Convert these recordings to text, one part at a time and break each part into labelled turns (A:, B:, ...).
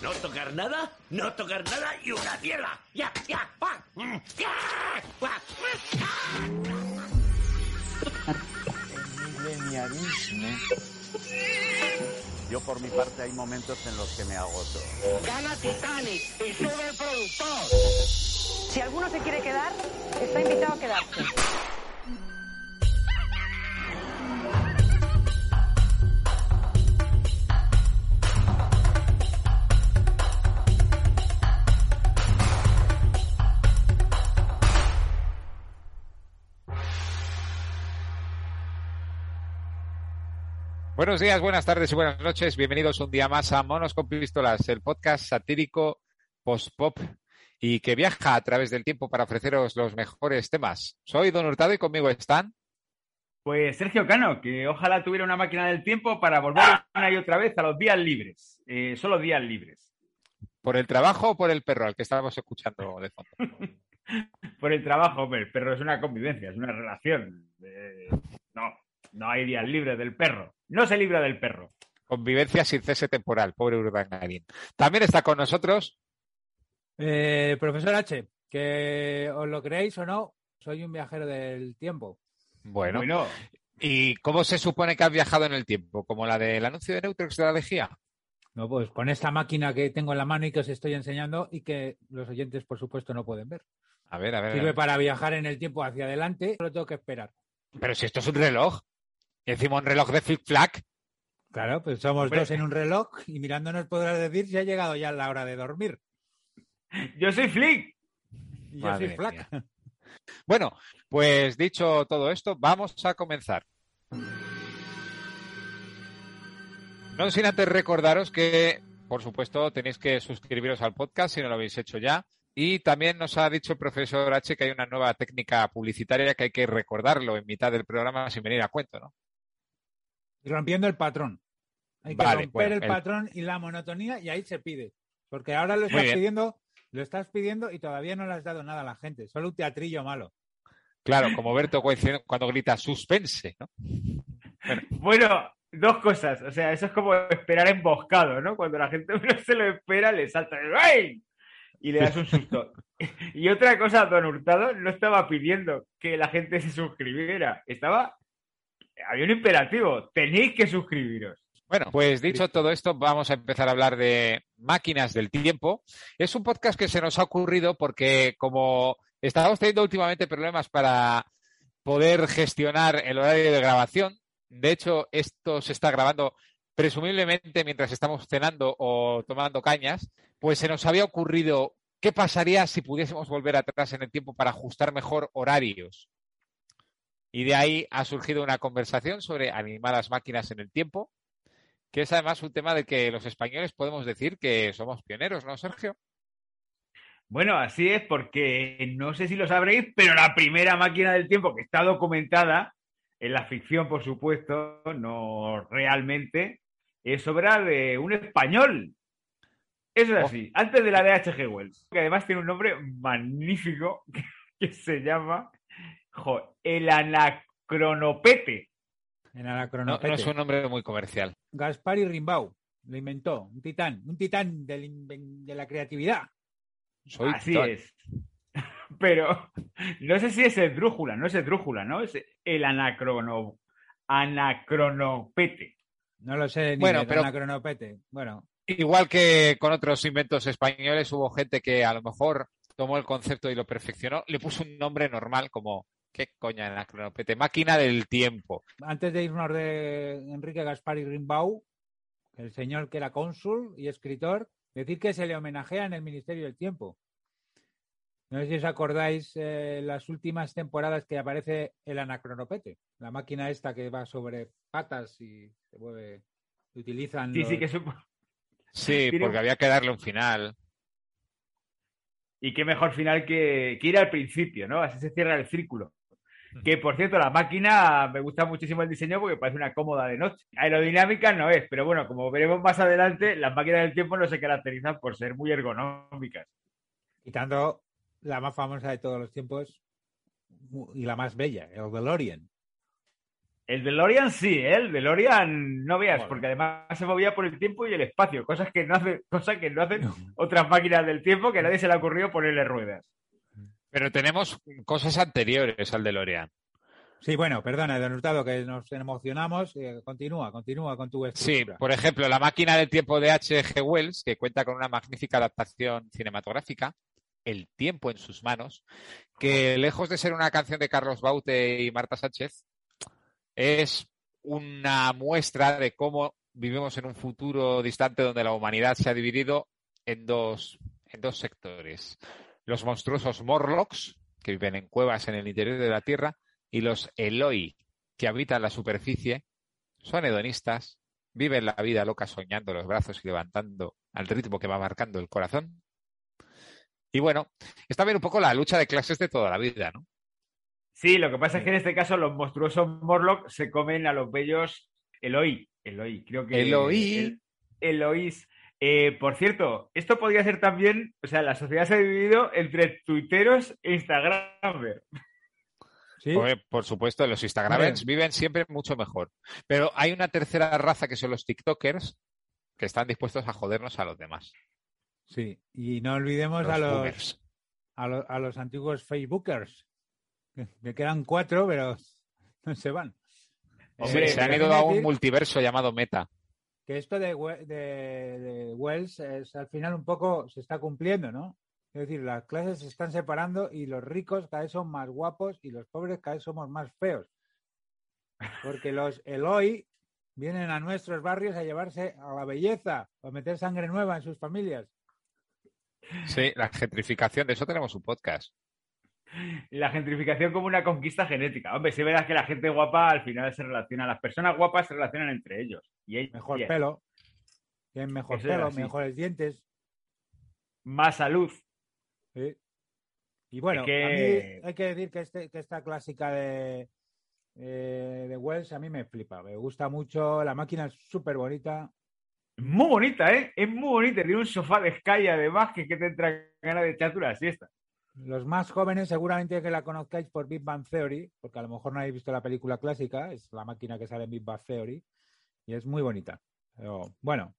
A: No tocar nada, no tocar nada y una tierra. Ya, ya, pa. Mm, ya, pa.
B: mileniarismo. Yo por mi parte hay momentos en los que me agoto.
A: Gana Titanic y sube el productor.
C: Si alguno se quiere quedar, está invitado a quedarse.
D: Buenos días, buenas tardes y buenas noches. Bienvenidos un día más a Monos con Pistolas, el podcast satírico post-pop y que viaja a través del tiempo para ofreceros los mejores temas. Soy Don Hurtado y conmigo están.
E: Pues Sergio Cano, que ojalá tuviera una máquina del tiempo para volver una y otra vez a los días libres. Eh, solo días libres.
D: ¿Por el trabajo o por el perro al que estábamos escuchando de fondo?
E: Por el trabajo, hombre, el perro es una convivencia, es una relación. Eh, no, hay días libres del perro. No se libra del perro.
D: Convivencia sin cese temporal, pobre Urbangarín. También está con nosotros.
F: Eh, profesor H, que os lo creéis o no, soy un viajero del tiempo.
D: Bueno,
E: Bueno,
D: ¿y cómo se supone que has viajado en el tiempo? ¿Como la del anuncio de Neutrex de la lejía?
F: No, pues con esta máquina que tengo en la mano y que os estoy enseñando y que los oyentes, por supuesto, no pueden ver.
D: A ver, a ver. a
F: Sirve
D: ver.
F: para viajar en el tiempo hacia adelante, solo tengo que esperar.
D: Pero si esto es un reloj. Y encima un reloj de flick-flack.
F: Claro, pues somos
E: Hombre.
F: dos en un reloj y mirándonos podrás decir si ha llegado ya la hora de dormir.
E: yo soy Flick.
F: Y yo soy flaca.
D: mía. Bueno, pues dicho todo esto, vamos a comenzar. No sin antes recordaros que, por supuesto, tenéis que suscribiros al podcast si no lo habéis hecho ya. Y también nos ha dicho el profesor H que hay una nueva técnica publicitaria que hay que recordarlo en mitad del programa sin venir a cuento, ¿no?
F: Y rompiendo el patrón. Hay que
D: Vale,
F: romper
D: bueno,
F: el,
D: el-
F: patrón y la monotonía y ahí se pide. Porque ahora lo estás pidiendo, lo estás pidiendo y todavía no le has dado nada a la gente. Solo un teatrillo malo.
D: Claro, como Berto cuando grita suspense, ¿no?
E: Bueno, dos cosas. O sea, eso es como esperar emboscado, ¿no? Cuando la gente no se lo espera, le salta ¡ay! y le das un susto. y otra cosa, Don Hurtado no estaba pidiendo que la gente se suscribiera. Estaba. Había un imperativo. Tenéis que suscribiros.
D: Bueno, pues dicho todo esto, vamos a empezar a hablar de máquinas del tiempo. Es un podcast que se nos ha ocurrido porque como estábamos teniendo últimamente problemas para poder gestionar el horario de grabación, de hecho esto se está grabando presumiblemente mientras estamos cenando o tomando cañas, pues se nos había ocurrido qué pasaría si pudiésemos volver atrás en el tiempo para ajustar mejor horarios. Y de ahí ha surgido una conversación sobre animadas máquinas en el tiempo, que es además un tema de que los españoles podemos decir que somos pioneros, ¿no, Sergio?
E: Bueno, así es, porque no sé si lo sabréis, pero la primera máquina del tiempo que está documentada en la ficción, por supuesto, no realmente, es obra de un español. Eso es así, antes de la de H.G. Wells, que además tiene un nombre magnífico que se llama jo, el anacronopete.
F: En
D: No,
F: Anacronopete.
D: no es un nombre muy comercial.
F: Gaspari Rimbaud lo inventó, un titán, un titán del de la creatividad.
D: Soy
E: Así
D: Titán.
E: es. Pero no sé si es el drújula, no es el drújula, ¿no? Es el anacrono, anacronopete.
F: No lo sé ni
D: Bueno, pero-
F: Anacronopete. Bueno,
D: Igual que con otros inventos españoles, hubo gente que a lo mejor tomó el concepto y lo perfeccionó, le puso un nombre normal como, ¿qué coña en la cronopete? Máquina del tiempo.
F: antes de irnos de Enrique Gaspari Rimbaud, el señor que era cónsul y escritor, decir que se le homenajea en el Ministerio del Tiempo. No sé si os acordáis eh, las últimas temporadas que aparece el anacronopete, la máquina esta que va sobre patas y se mueve, utilizan
E: Sí,
F: los-
E: sí, que un-
D: Sí, porque había que darle un final.
E: Y qué mejor final que, que ir al principio, ¿no? Así se cierra el círculo. Que por cierto, la máquina me gusta muchísimo el diseño porque parece una cómoda de noche. Aerodinámica no es, pero bueno, como veremos más adelante, las máquinas del tiempo no se caracterizan por ser muy ergonómicas.
F: quitando la más famosa de todos los tiempos y la más bella, el DeLorean.
E: El DeLorean sí, ¿eh? el DeLorean no veas, porque además se movía por el tiempo y el espacio, cosas que no hacen, cosas que no hacen otras máquinas del tiempo que a nadie se le ha ocurrido ponerle ruedas.
D: Pero tenemos cosas anteriores al DeLorean.
F: Sí, bueno, perdona, don Hurtado, que nos emocionamos. Eh, continúa, continúa con tu
D: Sí, por ejemplo, La máquina del tiempo de H.G. Wells, que cuenta con una magnífica adaptación cinematográfica, El tiempo en sus manos, que lejos de ser una canción de Carlos Baute y Marta Sánchez, es una muestra de cómo vivimos en un futuro distante donde la humanidad se ha dividido en dos, en dos sectores. Los monstruosos Morlocks, que viven en cuevas en el interior de la Tierra, y los Eloi, que habitan la superficie, son hedonistas, viven la vida loca soñando los brazos y levantando al ritmo que va marcando el corazón. Y bueno, es también un poco la lucha de clases de toda la vida, ¿no?
E: Sí, lo que pasa es que en este caso los monstruosos Morlock se comen a los bellos Eloi. Eloi, creo que.
D: Eloi.
E: el- Eloís. Eh, por cierto, esto podría ser también, o sea, la sociedad se ha dividido entre tuiteros e Instagramers.
F: Sí,
D: Por, por supuesto, los Instagramers viven siempre mucho mejor. Pero hay una tercera raza que son los TikTokers, que están dispuestos a jodernos a los demás.
F: sí. Y no olvidemos
D: Los
F: a los, a, lo- a los antiguos Facebookers. Que, que quedan cuatro, pero no se van.
E: Hombre,
D: se, se han ido a un
F: decir
D: multiverso llamado Meta.
F: Que esto de, We- de, de Wells es, al final un poco se está cumpliendo, ¿no? Es decir, las clases se están separando y los ricos cada vez son más guapos y los pobres cada vez somos más feos. Porque los Eloi vienen a nuestros barrios a llevarse a la belleza, a meter sangre nueva en sus familias.
D: Sí, la gentrificación, de eso tenemos un podcast.
E: La gentrificación como una conquista genética. Hombre, si verás que la gente guapa al final se relaciona, las personas guapas se relacionan entre ellos. Y ellos
F: Mejor pelo, tienen mejor
E: Eso
F: pelo, mejores dientes.
E: Más salud.
F: Sí. Y bueno,
E: Es que-
F: a mí hay que decir que, este, que esta clásica de, eh, de Wells a mí me flipa. Me gusta mucho, la máquina es súper bonita.
E: Muy bonita, ¿eh? Es muy bonita. Tiene un sofá de Sky además que, que te entra ganas de echarte una siesta.
F: Los más jóvenes seguramente que la conozcáis por Big Bang Theory, porque a lo mejor no habéis visto la película clásica, es la máquina que sale en Big Bang Theory, y es muy bonita. Pero, bueno,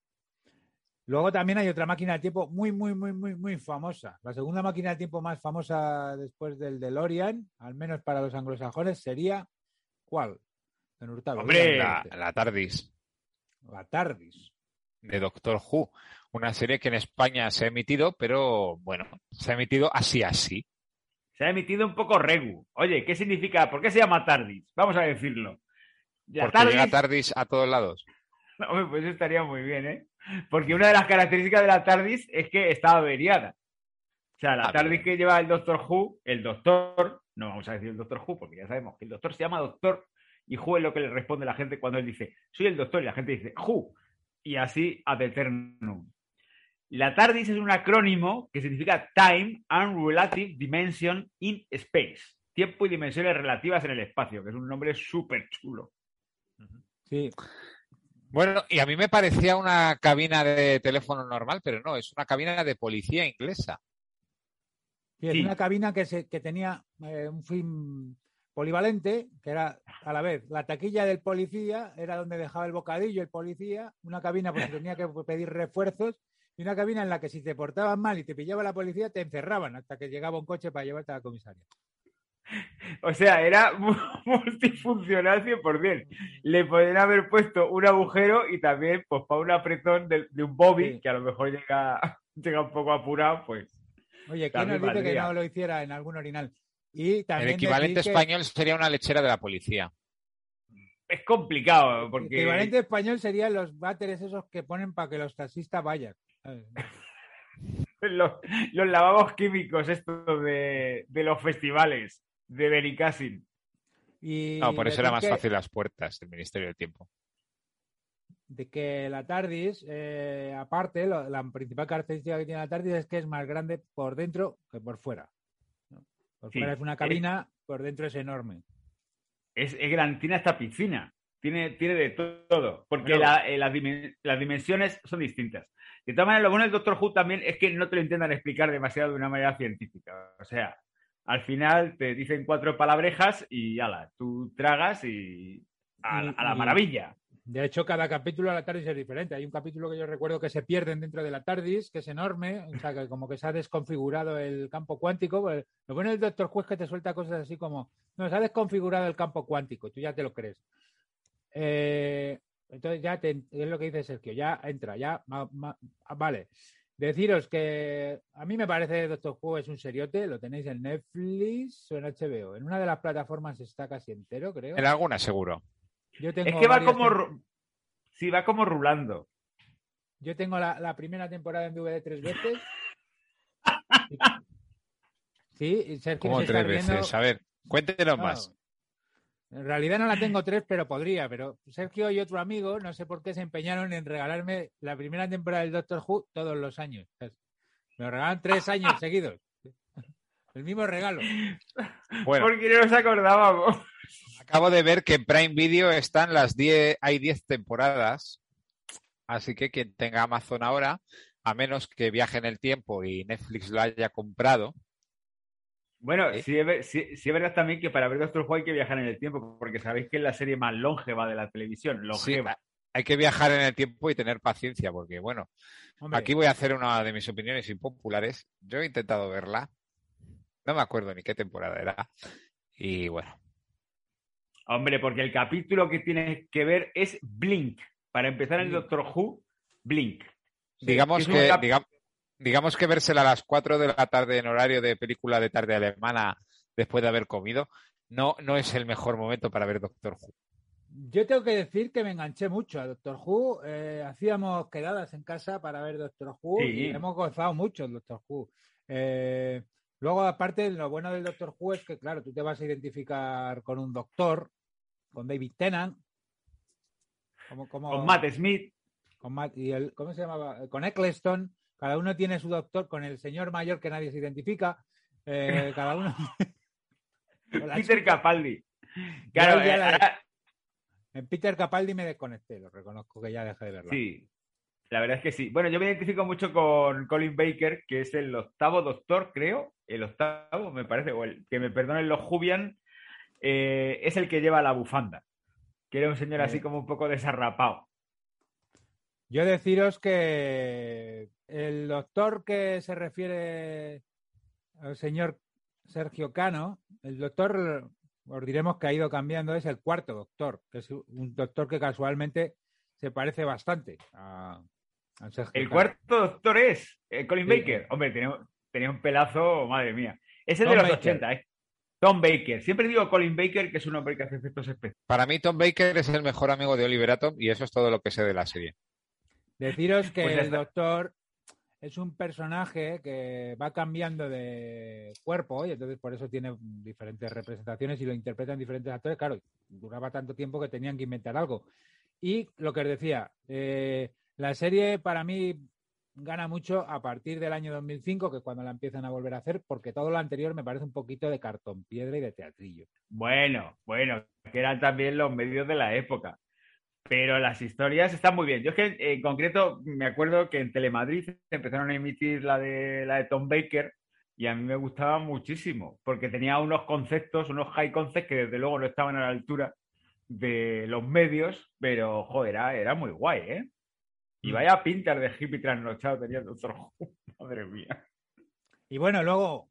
F: luego también hay otra máquina del tiempo muy, muy, muy, muy, muy famosa. La segunda máquina del tiempo más famosa después del DeLorean, al menos para los anglosajones, sería ¿cuál? Don Hurtado,
E: Hombre,
D: la TARDIS
F: la TARDIS.
D: de Doctor Who, una serie que en España se ha emitido, pero bueno, se ha emitido así así.
E: Se ha emitido un poco regu. Oye, ¿qué significa? ¿Por qué se llama TARDIS? Vamos a decirlo. Ya,
D: Porque llega TARDIS a todos lados.
E: Hombre, pues estaría muy bien, ¿eh? Porque una de las características de la TARDIS es que está averiada. O sea, la
D: Ah,
E: TARDIS
D: bien.
E: que lleva el Doctor Who, el Doctor, no vamos a decir el Doctor Who, porque ya sabemos que el Doctor se llama Doctor y Who es lo que le responde la gente cuando él dice, soy el Doctor, y la gente dice, Who. Y así ad eternum. La TARDIS es un acrónimo que significa Time and Relative Dimension in Space. Tiempo y dimensiones relativas en el espacio, que es un nombre súper chulo.
F: Sí,
D: Bueno, y a mí me parecía una cabina de teléfono normal, pero no, es una cabina de policía inglesa.
F: Sí, es
E: Sí.
F: una cabina que, se, que tenía eh, un fin polivalente, que era a la vez la taquilla del policía, era donde dejaba el bocadillo el policía, una cabina pues tenía que pedir refuerzos y una cabina en la que si te portabas mal y te pillaba la policía te encerraban hasta que llegaba un coche para llevarte a la comisaria.
E: O sea, era mu- multifuncional 100%. Le podrían haber puesto un agujero y también, pues, para un apretón de, de un bobby,
F: Sí.
E: que a lo mejor llega, llega un poco apurado, pues.
F: Oye, ¿quién
E: También
F: nos dice que no lo hiciera en algún orinal? Y
D: El equivalente
F: que-
D: español sería una lechera de la policía.
E: Es complicado,
F: El
E: porque
F: equivalente español serían los váteres esos que ponen para que los taxistas vayan.
E: los, los lavabos químicos, estos de, de los festivales de Benicassin.
F: Y
D: No, por eso era más
F: que-
D: fácil las puertas del Ministerio del Tiempo.
F: de que la TARDIS, eh, aparte, lo- la principal característica que tiene la TARDIS es que es más grande por dentro que por fuera. ¿no? Por
E: Sí.
F: fuera es una cabina, por dentro es enorme.
E: Es, es gran, tiene hasta piscina. Tiene, tiene de todo. Porque
F: Bueno.
E: la- eh, las, dimen- las dimensiones son distintas. De todas maneras, lo bueno del Doctor Who también es que no te lo intentan explicar demasiado de una manera científica. O sea, al final te dicen cuatro palabrejas y ala, tú tragas y, a, la maravilla.
F: De hecho, cada capítulo a la TARDIS es diferente. Hay un capítulo que yo recuerdo que se pierden dentro de la TARDIS, que es enorme, o sea, que como que se ha desconfigurado el campo cuántico. Pues, lo bueno del Doctor Who es que te suelta cosas así como, no, se ha desconfigurado el campo cuántico, tú ya te lo crees. Eh, entonces ya te- es lo que dice Sergio, ya entra, ya, ma- ma- ah, vale. Deciros que a mí me parece Doctor Who es un seriote, lo tenéis en Netflix o en HBO. En una de las plataformas está casi entero, creo.
D: En alguna seguro.
F: Yo tengo
E: Es que va como...
F: tem-
E: Sí, va como rulando.
F: Yo tengo la, la primera temporada en DVD tres veces. Sí, Sergio está
D: tres veces. A ver, cuéntenos
F: No,
D: más.
F: En realidad no la tengo tres, pero podría. Pero Sergio y otro amigo, no sé por qué, se empeñaron en regalarme la primera temporada del Doctor Who todos los años. Me lo regalan tres años seguidos. El mismo regalo.
D: Bueno,
E: Porque no nos acordábamos.
D: acabo de ver que en Prime Video están las 10, hay 10 temporadas. Así que quien tenga Amazon ahora, a menos que viaje en el tiempo y Netflix lo haya comprado,
E: Bueno,
D: ¿Eh?
E: sí, es, sí- sí es verdad también que para ver Doctor Who hay que viajar en el tiempo, porque sabéis que es la serie más longeva de la televisión.
D: sí,
E: Longeva.
D: hay que viajar en el tiempo y tener paciencia, porque bueno,
F: Hombre,
D: aquí voy a hacer una de mis opiniones impopulares. Yo he intentado verla, no me acuerdo ni qué temporada era. Y bueno,
E: Hombre, porque el capítulo que tienes que ver es Blink. Para empezar en. Doctor Who, Blink.
D: digamos que, digamos, digamos que vérsela a las 4 de la tarde en horario de película de tarde alemana después de haber comido, no, no es el mejor momento para ver Doctor Who.
F: Yo tengo que decir que me enganché mucho a Doctor Who. Eh, hacíamos quedadas en casa para ver Doctor Who
E: Sí.
F: y hemos gozado mucho el Doctor Who. Eh, luego, aparte, lo bueno del Doctor Who es que, claro, tú te vas a identificar con un doctor, con David Tennant, como, como,
E: Con Matt Smith.
F: con Matt- y el, ¿cómo se llamaba? Con Eccleston. Cada uno tiene su doctor, con el señor mayor que nadie se identifica. Eh, cada uno.
E: Peter. Capaldi. Claro,
F: Yo ya
E: eh,
F: la-
E: ahora-
F: En Peter Capaldi me desconecté, lo reconozco que ya dejé de verlo.
E: sí. La verdad es que sí. Bueno, yo me identifico mucho con Colin Baker, que es el octavo doctor, creo. El octavo, me parece, o el que me perdonen los Jubian, eh, es el que lleva la bufanda. Que era un señor así como un poco desarrapado.
F: Yo deciros que el doctor que se refiere al señor Sergio Cano, el doctor, os diremos que ha ido cambiando, es el cuarto doctor, que es un doctor que casualmente se parece bastante a, a Sergio
E: El
F: Cano.
E: cuarto doctor es eh, Colin
F: Sí.
E: Baker. Hombre, tenía, tenía un pelazo, madre mía. Es el de
F: Tom
E: los
F: Baker.
E: 80, ¿eh? Tom Baker. Siempre digo Colin Baker, que es un hombre que hace efectos especiales.
D: Para mí Tom Baker es el mejor amigo de Oliver Atom y eso es todo lo que sé de la serie.
F: Deciros que
E: Pues
F: el doctor es un personaje que va cambiando de cuerpo y entonces por eso tiene diferentes representaciones y lo interpretan diferentes actores. Claro, duraba tanto tiempo que tenían que inventar algo. Y lo que os decía, eh, la serie para mí gana mucho a partir del año 2005, que es cuando la empiezan a volver a hacer, porque todo lo anterior me parece un poquito de cartón piedra y de teatrillo.
E: Bueno, bueno, que eran también los medios de la época. Pero las historias están muy bien. Yo es que en concreto me acuerdo que en Telemadrid empezaron a emitir la de la de Tom Baker y a mí me gustaba muchísimo porque tenía unos conceptos, unos high concepts que desde luego no estaban a la altura de los medios, pero joder, era, era muy guay, ¿eh? Y vaya pintas de hippie trasnochado tenía el Doctor. Madre mía.
F: Y bueno, luego,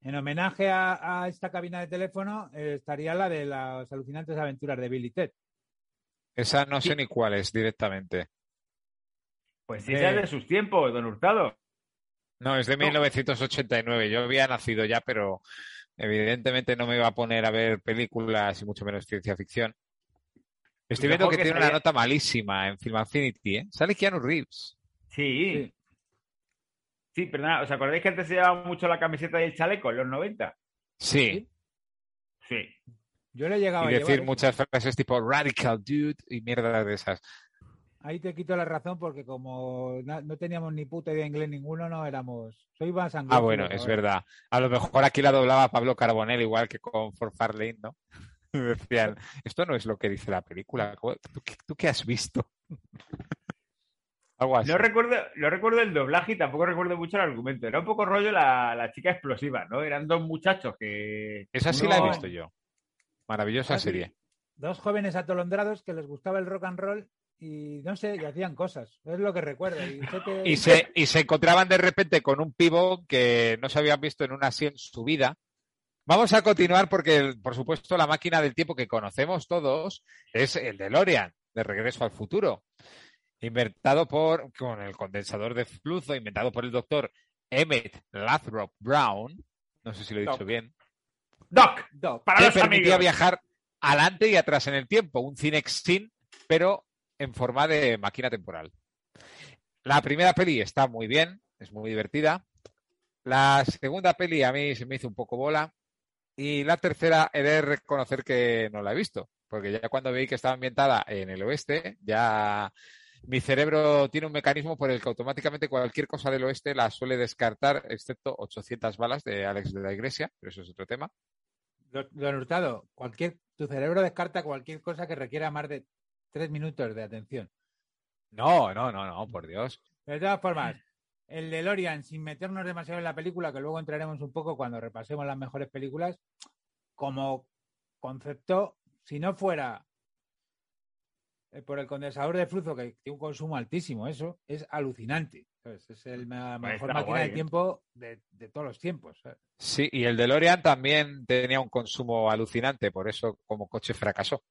F: en homenaje a, a esta cabina de teléfono, eh, estaría la de las alucinantes aventuras de Billy Ted.
D: Esa no sé
E: Sí.
D: ni cuál es directamente.
E: Pues sí,
F: Eh.
E: esa es de sus tiempos, don Hurtado.
D: No, es de
E: No.
D: 1989. Yo había nacido ya, pero evidentemente no me iba a poner a ver películas y mucho menos ciencia ficción. Estoy viendo que
E: que
D: tiene una nota malísima en Film Affinity, ¿eh? Sale Keanu Reeves.
E: Sí.
F: Sí.
E: Sí, perdona, ¿os acordáis que antes se llevaba mucho la camiseta y el chaleco en los 90?
D: Sí.
E: Sí.
F: Yo le he llegado
D: Y
F: a
D: decir
F: llevar
D: muchas frases tipo radical dude y mierda de esas.
F: Ahí te quito la razón porque como no teníamos ni puta idea de inglés ninguno, no éramos... Soy más
D: Ah, bueno, es
F: ahora.
D: verdad. A lo mejor aquí la doblaba Pablo Carbonell, igual que con For Farlane, ¿no? Decían, esto no es lo que dice la película. ¿Tú, qué- tú qué has visto? Algo así.
E: No recuerdo, no recuerdo el doblaje y tampoco recuerdo mucho el argumento. Era un poco rollo la, la chica explosiva, ¿no? Eran dos muchachos que.
D: Esa sí la he visto yo. Maravillosa serie.
F: dos jóvenes atolondrados que les gustaba el rock and roll y no sé, y hacían cosas. Es lo que recuerdo. Y, sé que-
D: Y se, y se encontraban de repente con un pivo que no se habían visto en una así en su vida. Vamos a continuar porque, por supuesto, la máquina del tiempo que conocemos todos es el DeLorean, de Regreso al Futuro. Inventado por, con el condensador de flujo, inventado por el doctor Emmett Lathrop Brown. No sé si lo he dicho bien.
E: Doc,
F: Doc.
E: para
D: que
E: los
D: permitía
E: amigos.
D: viajar adelante y atrás en el tiempo, un Cinexin, pero en forma de máquina temporal. La primera peli está muy bien, es muy divertida. La segunda peli a mí se me hizo un poco bola. Y la tercera he de reconocer que no la he visto, porque ya cuando vi que estaba ambientada en el oeste, ya mi cerebro tiene un mecanismo por el que automáticamente cualquier cosa del oeste la suele descartar, excepto 800 balas de Alex de la Iglesia, pero eso es otro tema.
F: Don Hurtado, cualquier, tu cerebro descarta cualquier cosa que requiera más de tres minutos de atención.
D: No, no, no, no, por Dios.
F: De todas formas, el de Lorian, sin meternos demasiado en la película, que luego entraremos un poco cuando repasemos las mejores películas, como concepto, si no fuera por el condensador de flujo, que tiene un consumo altísimo, eso es alucinante. ¿sabes? Es el, la
E: Pues
F: mejor
E: está
F: máquina
E: guay,
F: de
E: ¿eh?
F: tiempo de, de todos los tiempos. ¿sabes?
D: Sí, y el DeLorean también tenía un consumo alucinante, por eso como coche fracasó.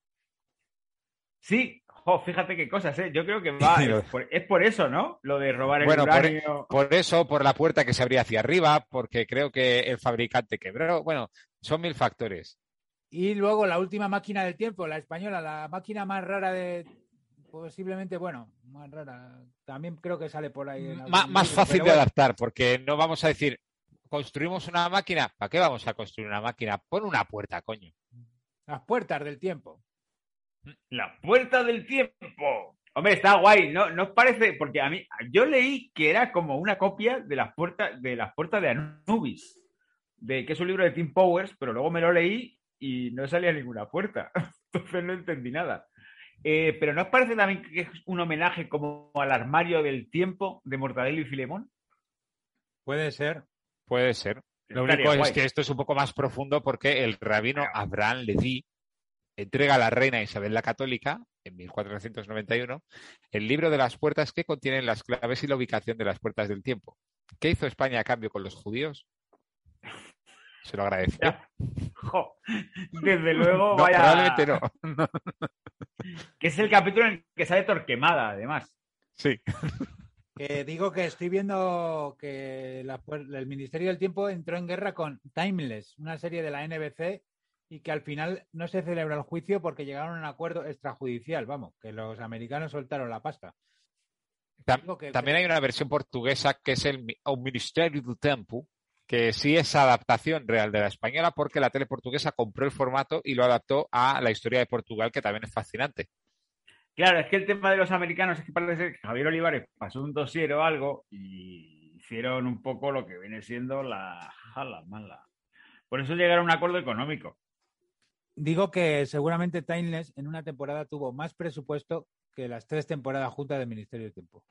E: Sí, jo, fíjate qué cosas, ¿eh? Yo creo que va. Es, por, es por eso, ¿no? Lo de robar el
D: Bueno. Por eso, por la puerta que se abría hacia arriba, porque creo que el fabricante quebró. Bueno, son mil factores.
F: Y luego la última máquina del tiempo, la española, la máquina más rara de. Posiblemente, bueno, más rara. También creo que sale por ahí. en algún
D: Má- más
F: libro,
D: fácil de
F: bueno.
D: adaptar, porque no vamos a decir, construimos una máquina. ¿Para qué vamos a construir una máquina? Pon una puerta, coño.
F: Las puertas del tiempo.
E: La puerta del tiempo. Hombre, está guay, ¿no? ¿No os parece? Porque a mí, yo leí que era como una copia de las puertas de las puertas de Anubis, de que es un libro de Tim Powers, pero luego me lo leí y no salía ninguna puerta. Entonces no entendí nada. Eh, pero ¿no os parece también que es un homenaje como al armario del tiempo de Mortadelo y Filemón?
F: Puede ser.
D: Puede ser. Lo
E: Estaría
D: único
E: guay.
D: es que esto es un poco más profundo porque el rabino. Abraham Leví entrega a la reina Isabel la Católica, en 1491, el libro de las puertas que contienen las claves y la ubicación de las puertas del tiempo. ¿Qué hizo España a cambio con los judíos? Se lo agradeció.
E: Ya. Jo, desde luego,
D: No,
E: vaya.
D: probablemente no.
E: Que es el capítulo en el que sale Torquemada, además.
D: Sí.
F: Que digo que estoy viendo que la el Ministerio del Tiempo entró en guerra con Timeless, una serie de la NBC, y que al final no se celebra el juicio porque llegaron a un acuerdo extrajudicial. Vamos, que los americanos soltaron la pasta.
D: Tam-
F: Digo que-
D: También hay una versión portuguesa que es el o Ministerio do Tempo, que sí es adaptación real de la española porque la tele portuguesa compró el formato y lo adaptó a la historia de Portugal, que también es fascinante.
E: Claro, es que el tema de los americanos es que parece que Javier Olivares pasó un dossier o algo y hicieron un poco lo que viene siendo la jala mala. Por eso llegaron a un acuerdo económico.
F: Digo que seguramente Timeless en una temporada tuvo más presupuesto que las tres temporadas juntas del Ministerio del Tiempo.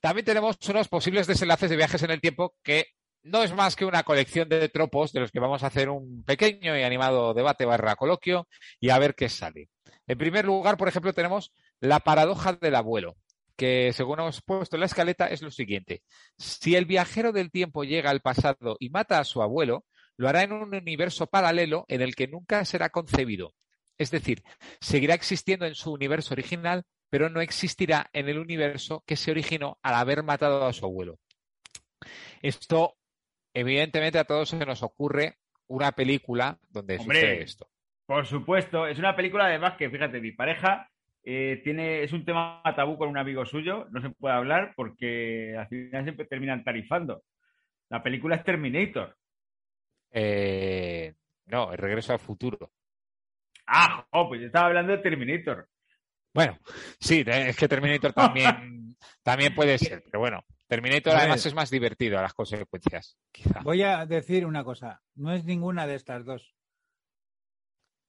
D: También tenemos unos posibles desenlaces de viajes en el tiempo que no es más que una colección de tropos de los que vamos a hacer un pequeño y animado debate barra coloquio y a ver qué sale. En primer lugar, por ejemplo, tenemos la paradoja del abuelo, que según hemos puesto en la escaleta es lo siguiente. Si el viajero del tiempo llega al pasado y mata a su abuelo, lo hará en un universo paralelo en el que nunca será concebido. Es decir, seguirá existiendo en su universo original, pero no existirá en el universo que se originó al haber matado a su abuelo. Esto, evidentemente, a todos se nos ocurre una película donde
E: Hombre.
D: sucede esto.
E: Por supuesto, es una película además que, fíjate, mi pareja eh, tiene, es un tema tabú con un amigo suyo, no se puede hablar porque al final siempre terminan tarifando. La película es Terminator.
D: Eh, no, el regreso al futuro.
E: Ah, jo, pues yo estaba hablando de Terminator.
D: Bueno, sí, es que Terminator también, también puede ser, pero bueno, Terminator además es más divertido a las consecuencias, quizá.
F: Voy a decir una cosa, no es ninguna de estas dos.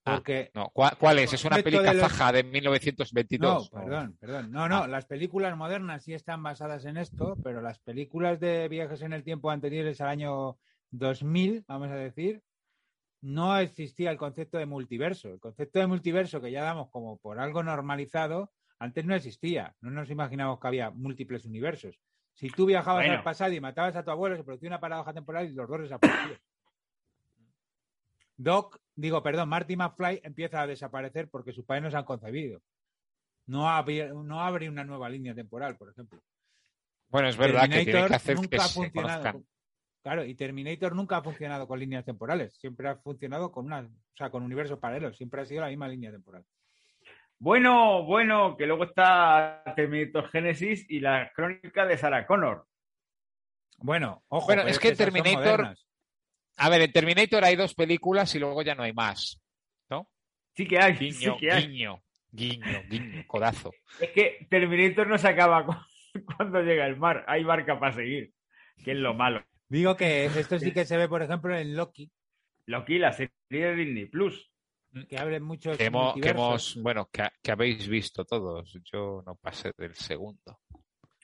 D: Ah,
F: Porque
D: No, ¿cuál, cuál es? Es una peli
F: de los-
D: kazaja de
F: No,
D: 1922.
F: perdón, perdón. No, no,
D: Ah.
F: las películas modernas sí están basadas en esto, pero las películas de viajes en el tiempo anteriores al año 2000, vamos a decir, no existía el concepto de multiverso. El concepto de multiverso que ya damos como por algo normalizado, antes no existía. No nos imaginamos que había múltiples universos. Si tú viajabas
E: Bueno.
F: al pasado y matabas a tu abuelo, se producía una paradoja temporal y los dos desaparecían. Doc, digo, perdón, Marty McFly empieza a desaparecer porque sus padres no se han concebido. No abre, no abre una nueva línea temporal, por ejemplo.
D: Bueno, es verdad que tiene que hacer que se conozcan.
F: Claro, y Terminator nunca ha funcionado con líneas temporales. Siempre ha funcionado con una, o sea, con universos paralelos. Siempre ha sido la misma línea temporal.
E: Bueno, bueno, que luego está Terminator Genesis y la crónica de Sarah Connor.
F: Bueno, ojo.
D: Bueno, es que Terminator-. A ver, en Terminator hay dos películas y luego ya no hay más. ¿No?
E: Sí que hay,
D: Guiño,
E: sí que hay.
D: guiño, guiño, guiño, codazo.
E: Es que Terminator no se acaba cu- cuando llega el mar. Hay barca para seguir, que es lo malo.
F: Digo que esto sí que se ve, por ejemplo, en Loki,
E: Loki, la serie de Disney Plus.
F: que abre muchos
D: Que hemos, que hemos- bueno, que, que habéis visto todos. Yo no pasé del segundo.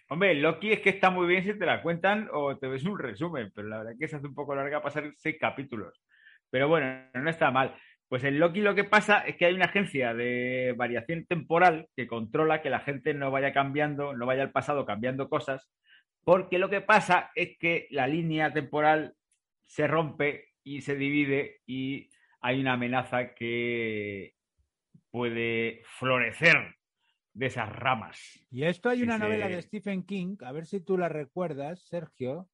E: Hombre, Loki es que está muy bien si te la cuentan o te ves un resumen, pero la verdad es que se hace un poco larga pasar seis capítulos. Pero bueno, no está mal. Pues en Loki lo que pasa es que hay una agencia de variación temporal que controla que la gente no vaya cambiando, no vaya al pasado cambiando cosas, porque lo que pasa es que la línea temporal se rompe y se divide y hay una amenaza que puede florecer de esas ramas.
F: Y esto hay una novela de Stephen King, a ver si tú la recuerdas, Sergio.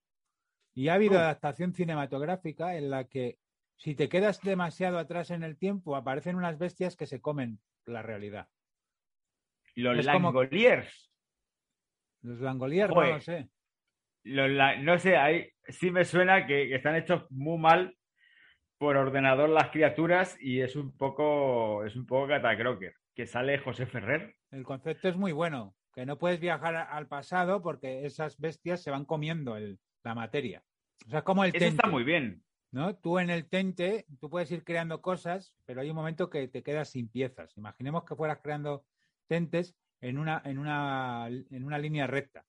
F: Y ha habido
E: Oh.
F: adaptación cinematográfica en la que si te quedas demasiado atrás en el tiempo, aparecen unas bestias que se comen la realidad.
E: Los
F: Es como-
E: Langoliers.
F: Los Langoliers, no lo sé.
E: Los la- no sé, ahí sí me suena que, que están hechos muy mal por ordenador las criaturas y es un poco es un poco catacroker. Que sale José Ferrer.
F: El concepto es muy bueno, que no puedes viajar al pasado porque esas bestias se van comiendo el- la materia. O sea, es como el
E: Eso
F: tente,
E: está muy bien.
F: ¿no? Tú en el tente, tú puedes ir creando cosas, pero hay un momento que te quedas sin piezas. Imaginemos que fueras creando tentes en una, en una, en una línea recta.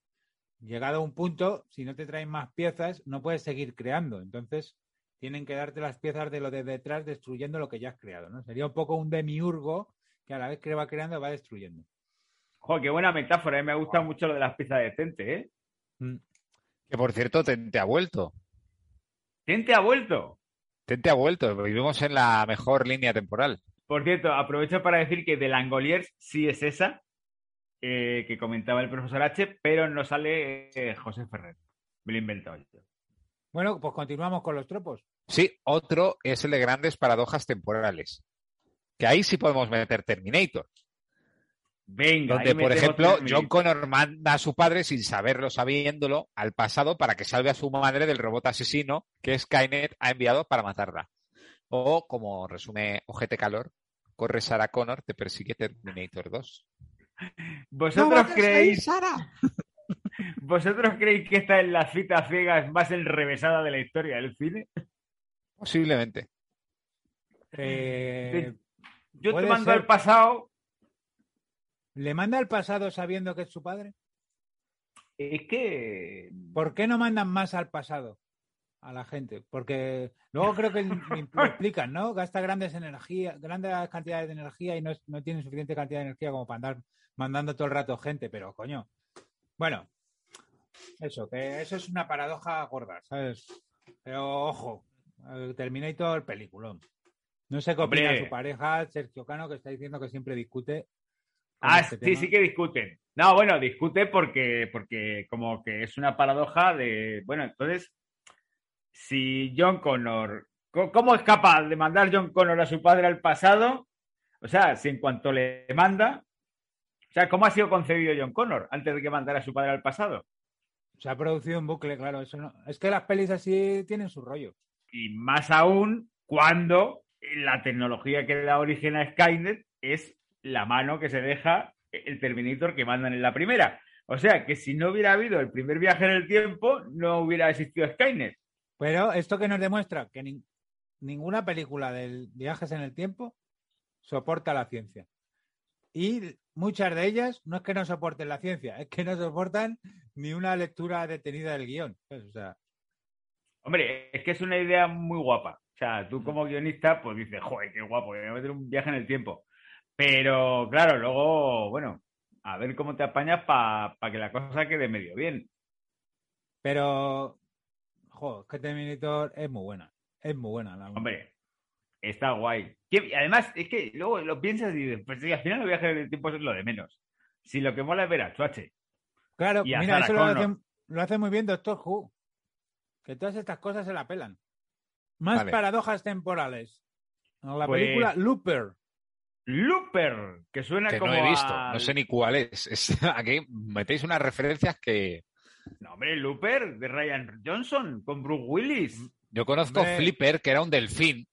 F: Llegado a un punto, si no te traen más piezas, no puedes seguir creando. Entonces, tienen que darte las piezas de lo de detrás, destruyendo lo que ya has creado, ¿no? Sería un poco un demiurgo que a la vez que va creando va destruyendo.
E: Joder, qué buena metáfora. eh, Me gusta mucho lo de las piezas de Tente, ¿eh?
D: Que por cierto, Tente ha vuelto.
E: Tente ha vuelto.
D: Tente ha vuelto. Vivimos en la mejor línea temporal.
E: Por cierto, aprovecho para decir que de Langoliers sí es esa eh, que comentaba el profesor H, pero no sale eh, José Ferrer. Me lo he inventado yo.
F: Bueno, pues continuamos con los tropos.
D: Sí, otro es el de grandes paradojas temporales. Que ahí sí podemos meter Terminator.
E: Venga,
D: Donde, por ejemplo,
E: Terminator.
D: John Connor manda a su padre, sin saberlo, sabiéndolo, al pasado para que salve a su madre del robot asesino que Skynet ha enviado para matarla. O, como resume Ojete Calor, corre Sarah Connor, te persigue Terminator 2.
E: ¿Vosotros creéis, ¿Vosotros creéis que esta es la cita ciega más enrevesada de la historia del cine?
D: Posiblemente.
F: Eh,
E: Yo te mando
F: ser.
E: al pasado.
F: ¿Le manda al pasado sabiendo que es su padre?
E: Es que.
F: ¿Por qué no mandan más al pasado a la gente? Porque luego creo que lo explican, ¿no? Gasta grandes energías, grandes cantidades de energía y no, es- no tiene suficiente cantidad de energía como para andar mandando todo el rato gente, pero coño. Bueno, eso, que eso es una paradoja gorda, ¿sabes? Pero ojo, Terminator, peliculón. No sé qué opina
E: Hombre.
F: su pareja, Sergio Cano, que está diciendo que siempre discute.
E: Ah,
F: este
E: sí,
F: tema.
E: sí que discuten. No, bueno, discute porque, porque como que es una paradoja de. Bueno, entonces, si John Connor. co- ¿Cómo es capaz de mandar John Connor a su padre al pasado? O sea, si en cuanto le manda. O sea, ¿cómo ha sido concebido John Connor antes de que mandara a su padre al pasado?
F: Se ha producido un bucle, claro. Eso no... Es que las pelis así tienen su rollo.
E: Y más aún cuando la tecnología que da origen a Skynet es la mano que se deja el Terminator que mandan en la primera. O sea que si no hubiera habido el primer viaje en el tiempo, no hubiera existido Skynet.
F: Pero esto que nos demuestra que nin- ninguna película de viajes en el tiempo soporta la ciencia. Y muchas de ellas no es que no soporten la ciencia, es que no soportan ni una lectura detenida del guion. ¿sabes? O sea,
E: Hombre, es que es una idea muy guapa. O sea, tú como guionista, pues dices, joder, qué guapo, voy a meter un viaje en el tiempo. Pero, claro, luego, bueno, a ver cómo te apañas para que la cosa quede medio bien.
F: Pero, joder, que Terminator es muy buena. Es muy buena. La...
E: Hombre, está guay. Que- además, es que luego lo piensas y dices, pues sí, al final el viaje en el tiempo es lo de menos. Si lo que mola es ver a Chuache.
F: Claro,
E: y a
F: mira,
E: Sarah
F: eso lo hace, lo hace muy bien Doctor Who. Que todas estas cosas se la pelan. Más
D: Vale.
F: paradojas temporales. En la
E: Pues-
F: película Looper.
E: Looper, que suena
D: Que
E: como
D: no he visto,
E: al-
D: no sé ni cuál es. Es- Aquí metéis unas referencias que
E: No, hombre, Looper de Ryan Johnson con Bruce Willis.
D: yo conozco
F: Hombre.
D: Flipper, que era un delfín.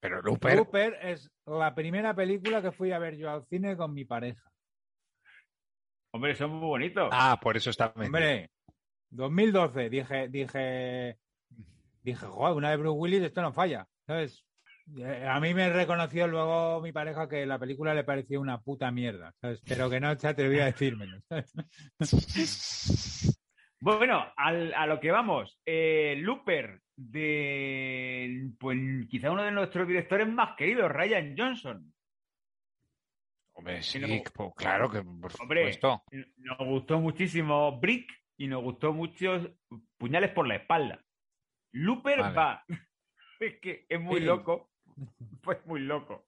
D: Pero Looper,
F: Looper es la primera película que fui a ver yo al cine con mi pareja.
E: Hombre, son muy bonitos.
D: ah, por eso está.
F: Hombre, 2012, dije, dije, dije, joder, una de Bruce Willis, esto no falla, ¿sabes? Eh, A mí me reconoció luego mi pareja que la película le parecía una puta mierda, ¿sabes? Pero que no se atrevió a decírmelo. ¿sabes?
E: Bueno, al- a lo que vamos. Eh, Looper, de pues quizá uno de nuestros directores más queridos, Ryan Johnson.
D: Hombre, sí,
E: no-
D: pues claro que por
E: Hombre,
D: supuesto.
E: nos gustó muchísimo Brick y nos gustó mucho Puñales por la espalda. Looper
D: Vale.
E: va. Es que es muy
F: Sí.
E: loco. Pues muy loco.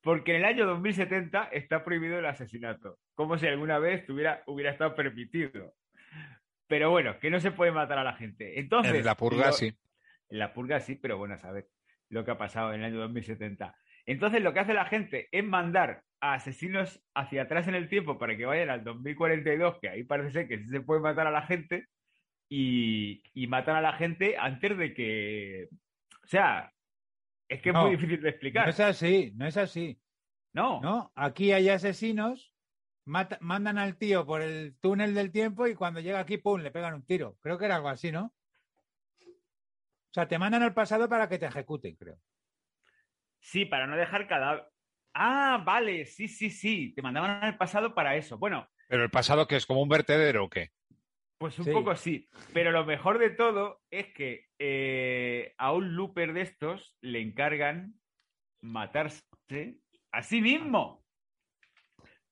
E: Porque en el año 2070 está prohibido el asesinato. Como si alguna vez tuviera, hubiera estado permitido. Pero bueno, que no se puede matar a la gente. Entonces,
D: En la purga
E: lo-
D: sí.
E: En la purga sí, pero bueno, a saber lo que ha pasado en el año 2070. Entonces, lo que hace la gente es mandar a asesinos hacia atrás en el tiempo para que vayan al 2042, que ahí parece ser que sí se puede matar a la gente, y, y matan a la gente antes de que. O sea, es que es
F: No,
E: muy difícil de
F: No
E: explicar.
F: es así, no es así.
E: No,
F: ¿no? Aquí hay asesinos, mata- mandan al tío por el túnel del tiempo y cuando llega aquí, ¡pum!, le pegan un tiro. Creo que era algo así, ¿no? O sea, te mandan al pasado para que te ejecuten, creo.
E: sí, para no dejar cada. Ah, vale, sí, sí, sí. Te mandaban al pasado para eso. Bueno,
D: Pero el pasado que es como un vertedero o qué?
E: Pues un
F: Sí.
E: poco sí, pero lo mejor de todo es que eh, a un looper de estos le encargan matarse a sí mismo.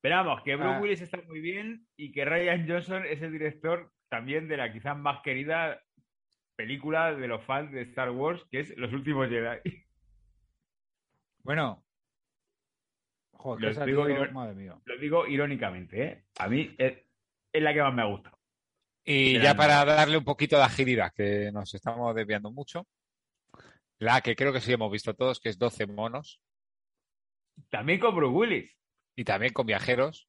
E: Pero vamos, que Bruce
F: Ah.
E: Willis está muy bien y que Ryan Johnson es el director también de la quizás más querida película de los fans de Star Wars, que es Los Últimos Jedi.
F: Bueno. Joder,
E: Lo digo
F: tío, madre mía.
E: Lo digo irónicamente, ¿eh? A mí es, es la que más me ha gustado.
D: Y ya para darle un poquito de agilidad, que nos estamos desviando mucho. La que creo que sí hemos visto todos, que es 12 monos.
E: También con Bruce Willis.
D: Y también con viajeros,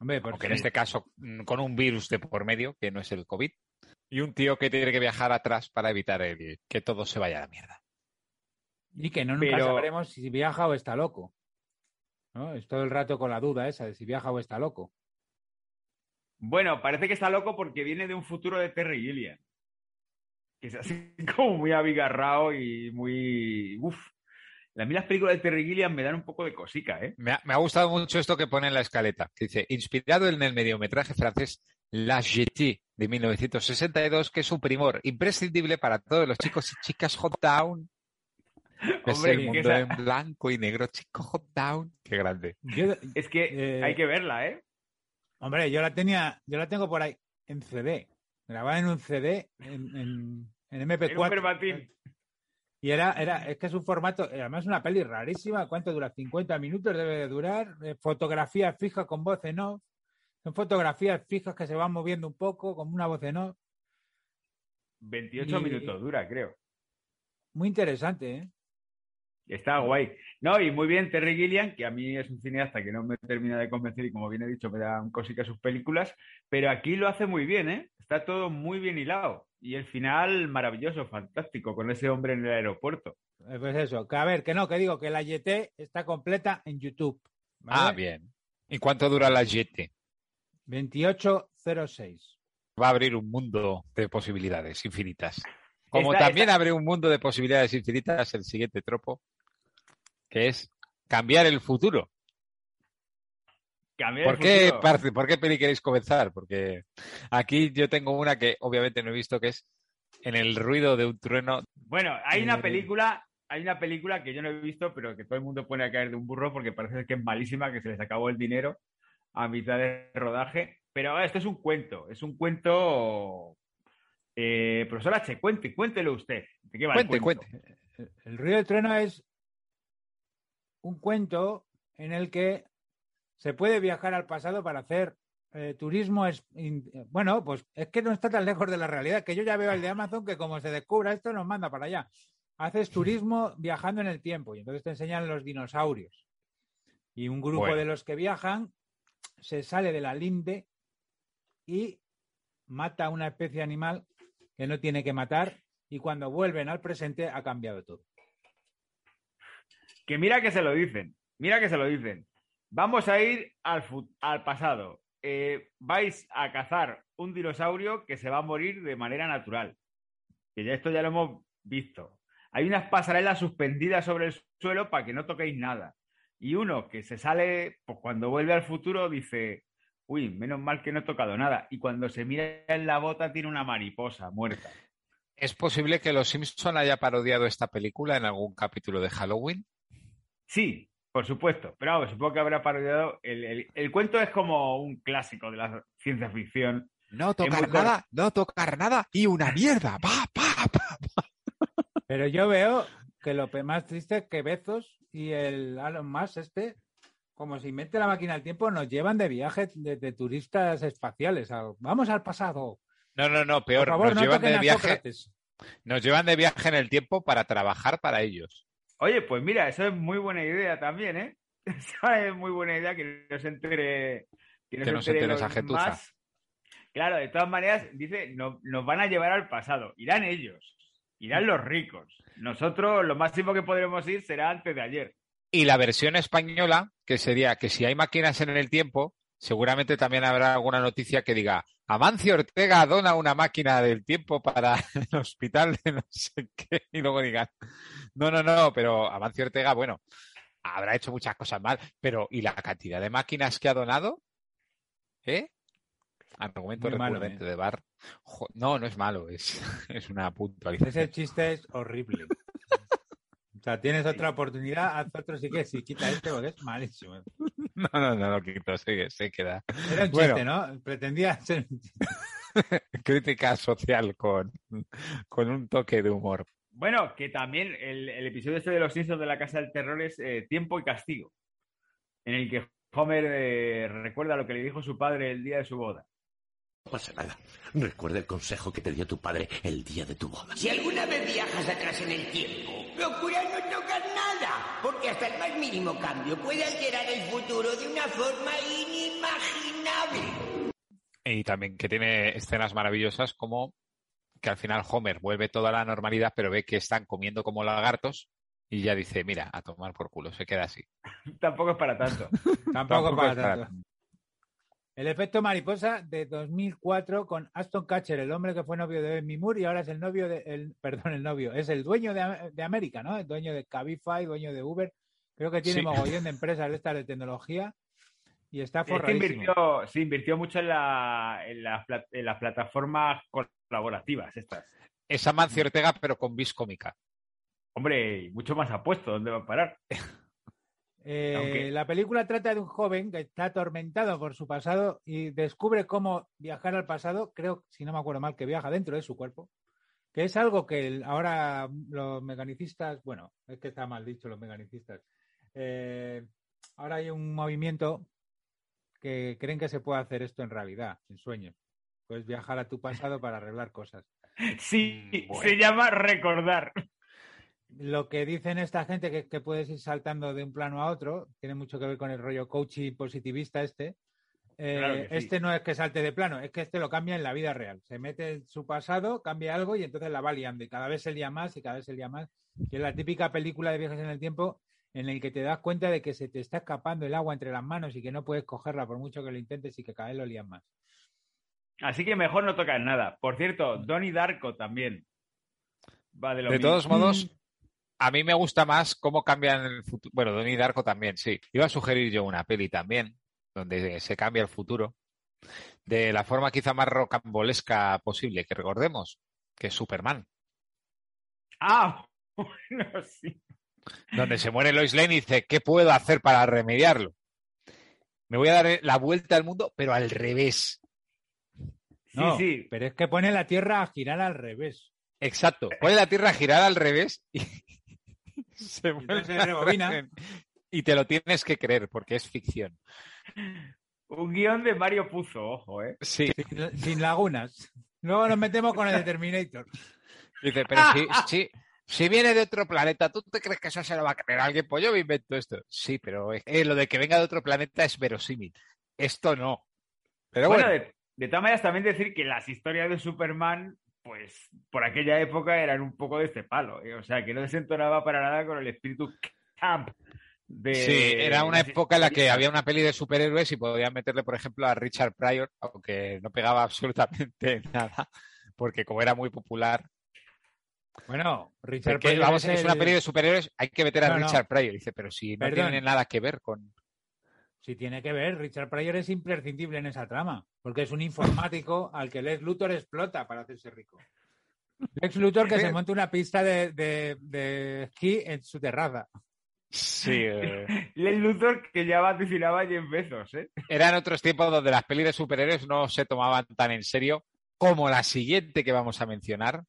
F: Hombre, por
D: aunque
F: si-
D: en este caso mm, con un virus de por medio, que no es el COVID. Y un tío que tiene que viajar atrás para evitar el, que todo se vaya a la mierda.
F: Y que no nunca
E: Pero-
F: sabremos si viaja o está loco. ¿no? Es todo el rato con la duda esa de si viaja o está loco.
E: Bueno, parece que está loco porque viene de un futuro de Terry Gilliam. Que es así como muy abigarrado y muy. Uf. A mí las películas de Terry Gilliam me dan un poco de cosica, ¿eh?
D: Me ha, me ha gustado mucho esto que pone en la escaleta, que dice, inspirado en el mediometraje francés La Jetée de 1962, que es un primor imprescindible para todos los chicos y chicas hot down. Es
E: Hombre,
D: el mundo
E: esa-
D: en blanco y negro, chico hot down. Qué grande.
F: Yo-
E: Es que
F: Eh,
E: hay que verla, ¿eh?
F: hombre, yo la tenía, yo la tengo por ahí en CD. Grabada en un CD en, en, en MP4.
E: En un verbatim.
F: Y era, era, es que es un formato, además es una peli rarísima. ¿Cuánto dura? 50 minutos debe de durar. Eh, fotografía fija con voz en off. Son fotografías fijas que se van moviendo un poco, como una voz en off.
E: 28
F: Y-
E: minutos dura, creo.
F: Muy interesante, ¿eh?
E: Está guay. No, y muy bien Terry Gilliam, que a mí es un cineasta que no me termina de convencer y como bien he dicho me dan cosica sus películas, pero aquí lo hace muy bien, ¿eh? Está todo muy bien hilado. Y el final maravilloso, fantástico, con ese hombre en el aeropuerto.
F: Eh, Pues eso, que a ver, que no, que digo que la YT está completa en YouTube. ¿vale?
D: Ah, bien. ¿Y cuánto dura la Jetée?
F: 2806.
D: Va a abrir un mundo de posibilidades infinitas. Como
E: Está-
D: también abre un mundo de posibilidades infinitas el siguiente tropo, que es cambiar el futuro.
E: Cambiar el
D: ¿Por qué,
E: futuro.
D: parce, ¿Por qué peli queréis comenzar? Porque aquí yo tengo una que obviamente no he visto, que es en el ruido de un trueno.
E: Bueno, hay una
F: Eh,
E: película, hay una película que yo no he visto, pero que todo el mundo pone a caer de un burro porque parece que es malísima, que se les acabó el dinero a mitad de rodaje. Pero esto es un cuento, es un cuento. Eh, profesor H, cuente, cuéntelo usted. ¿De qué va el
D: Cuente,
E: cuento?
D: cuente.
F: El ruido del trueno es un cuento en el que se puede viajar al pasado para hacer eh, turismo. Es, in- bueno, pues es que no está tan lejos de la realidad, que yo ya veo el de Amazon que como se descubra esto nos manda para allá. Haces turismo viajando en el tiempo y entonces te enseñan los dinosaurios. Y un grupo
D: Bueno.
F: de los que viajan se sale de la linde y mata a una especie animal que no tiene que matar y cuando vuelven al presente ha cambiado todo.
E: Que mira que se lo dicen, mira que se lo dicen. Vamos a ir al, pasado. Eh, vais a cazar un dinosaurio que se va a morir de manera natural. Que ya esto ya lo hemos visto. Hay unas pasarelas suspendidas sobre el suelo para que no toquéis nada. Y uno que se sale, pues cuando vuelve al futuro dice, uy, menos mal que no he tocado nada. Y cuando se mira en la bota tiene una mariposa muerta.
D: ¿Es posible que Los Simpson haya parodiado esta película en algún capítulo de Halloween?
E: Sí, por supuesto, pero vamos, supongo que habrá parodiado. El, el- el cuento es como un clásico de la ciencia ficción.
D: No
E: tocar nada,
D: no tocar nada y una mierda. Pa, pa, pa.
F: Pero yo veo que lo más triste es que Bezos y el Elon Musk este, como si mete la máquina al tiempo, nos llevan de viaje de, de turistas espaciales. a- Vamos al pasado.
D: No, no, no, peor.
F: favor,
D: nos
F: no
D: llevan de viaje, nos llevan de viaje en el tiempo para trabajar para ellos.
E: Oye, pues mira, eso es muy buena idea también, ¿eh? Esa es muy buena idea que no se entere. Que no
D: Que
E: entere
D: esa
E: más. Claro, de todas maneras, dice, no- nos van a llevar al pasado. Irán ellos, irán los ricos. Nosotros, lo máximo que podremos ir será antes de ayer.
D: Y la versión española, que sería que si hay máquinas en el tiempo, seguramente también habrá alguna noticia que diga Amancio Ortega dona una máquina del tiempo para el hospital de no sé qué, y luego digan, no, no, no, pero Amancio Ortega, bueno, habrá hecho muchas cosas mal, pero ¿y la cantidad de máquinas que ha donado? ¿Eh? Argumento
F: Muy malo,
D: recurrente
F: ¿eh?
D: de bar. Jo- no, no es malo, es, es una puntualización.
F: Ese chiste es horrible. O sea, tienes otra oportunidad, haz otro si quieres, si quita este porque es malísimo.
D: No, no, no lo quito, se, se queda.
F: Era un
D: Bueno.
F: chiste, ¿no? Pretendía ser un chiste.
D: Crítica social con, con un toque de humor.
E: Bueno, que también el, el episodio este de los Simpsons de la Casa del Terror es eh, Tiempo y Castigo, en el que Homer eh, recuerda lo que le dijo su padre el día de su boda.
A: No pasa nada. Recuerda el consejo que te dio tu padre el día de tu boda.
G: Si alguna vez viajas atrás en el tiempo, procura no tocar nada, porque hasta el más mínimo cambio puede alterar el futuro de una forma inimaginable.
D: Y también que tiene escenas maravillosas como que al final Homer vuelve toda la normalidad, pero ve que están comiendo como lagartos y ya dice, mira, a tomar por culo, se queda así.
E: Tampoco es para tanto.
F: Tampoco,
D: Tampoco
F: para
D: es para
F: tanto. El efecto mariposa de 2004 con Aston Catcher, el hombre que fue novio de Demi Moore y ahora es el novio de, el, perdón, el novio, es el dueño de, de América, ¿no? El dueño de Cabify, dueño de Uber. Creo que tiene
D: Sí.
F: mogollón de empresas de estas de tecnología y está
E: Este
F: forradísimo.
E: invirtió, sí, invirtió mucho en, la, en, las pla- en las plataformas colaborativas estas.
D: Es Amancio Ortega, pero con vis cómica.
E: Hombre, y mucho más apuesto, ¿dónde va a parar?
F: Eh,
E: Aunque-
F: La película trata de un joven que está atormentado por su pasado y descubre cómo viajar al pasado. Creo, si no me acuerdo mal, que viaja dentro de su cuerpo. Que es algo que el- ahora los mecanicistas, bueno, es que está mal dicho los mecanicistas. Eh, ahora hay un movimiento que creen que se puede hacer esto en realidad, en sueños. Puedes viajar a tu pasado para arreglar cosas.
E: Sí,
D: Mm, bueno.
E: se llama recordar.
F: Lo que dicen esta gente que, que puedes ir saltando de un plano a otro, tiene mucho que ver con el rollo coaching positivista este. Eh,
E: Claro que sí.
F: Este no es que salte de plano, es que este lo cambia en la vida real. Se mete en su pasado, cambia algo y entonces la va liando. Y cada vez se lía más y cada vez se lía más. Y es la típica película de viajes en el tiempo en el que te das cuenta de que se te está escapando el agua entre las manos y que no puedes cogerla por mucho que lo intentes y que cada vez lo lían más.
E: Así que mejor no tocar nada. Por cierto, Donnie Darko también. Va de lo
D: De
E: mismo.
D: todos modos, a mí me gusta más cómo cambian el futuro. Bueno, Donnie Darko también, sí. Iba a sugerir yo una peli también, donde se cambia el futuro, de la forma quizá más rocambolesca posible, que recordemos. que es Superman,
E: Ah, bueno, sí.
D: donde se muere Lois Lane y dice, ¿qué puedo hacer para remediarlo? Me voy a dar la vuelta al mundo, pero al revés.
E: Sí,
F: No,
E: sí.
F: pero es que pone la Tierra a girar al revés.
D: Exacto. Pone la Tierra a girar al revés y se vuelve
F: rebobina.
D: Y te lo tienes que creer porque es ficción.
E: Un guion de Mario Puzo, ojo, ¿eh?
D: Sí.
F: Sin, sin lagunas. Luego nos metemos con el de Terminator.
D: Dice, pero si, si, si viene de otro planeta, ¿tú te crees que eso se lo va a creer alguien? Pues yo me invento esto. Sí, pero eh, lo de que venga de otro planeta es verosímil. Esto no. Pero
E: bueno,
D: bueno,
E: de, de todas maneras, también decir que las historias de Superman, pues por aquella época eran un poco de este palo. ¿eh? O sea, que no desentonaba para nada con el espíritu camp. De,
D: sí, era una época en la que había una peli de superhéroes y podían meterle, por ejemplo, a Richard Pryor, aunque no pegaba absolutamente nada, porque como era muy popular.
F: Bueno, Richard
D: Porque,
F: Pryor
D: vamos, es
F: el-
D: una peli de superhéroes, hay que meter a
F: No, no.
D: Richard Pryor. Dice, pero si no
F: Perdón.
D: tiene nada que ver con.
F: Si tiene que ver, Richard Pryor es imprescindible en esa trama, porque es un informático al que Lex Luthor explota para hacerse rico. Lex Luthor que se monta una pista de, de- de esquí en su terraza.
D: Sí, eh,
E: Lex Luthor que ya vaticinaba a Jeff Bezos, ¿eh?
D: eran otros tiempos donde las pelis de superhéroes no se tomaban tan en serio como la siguiente que vamos a mencionar,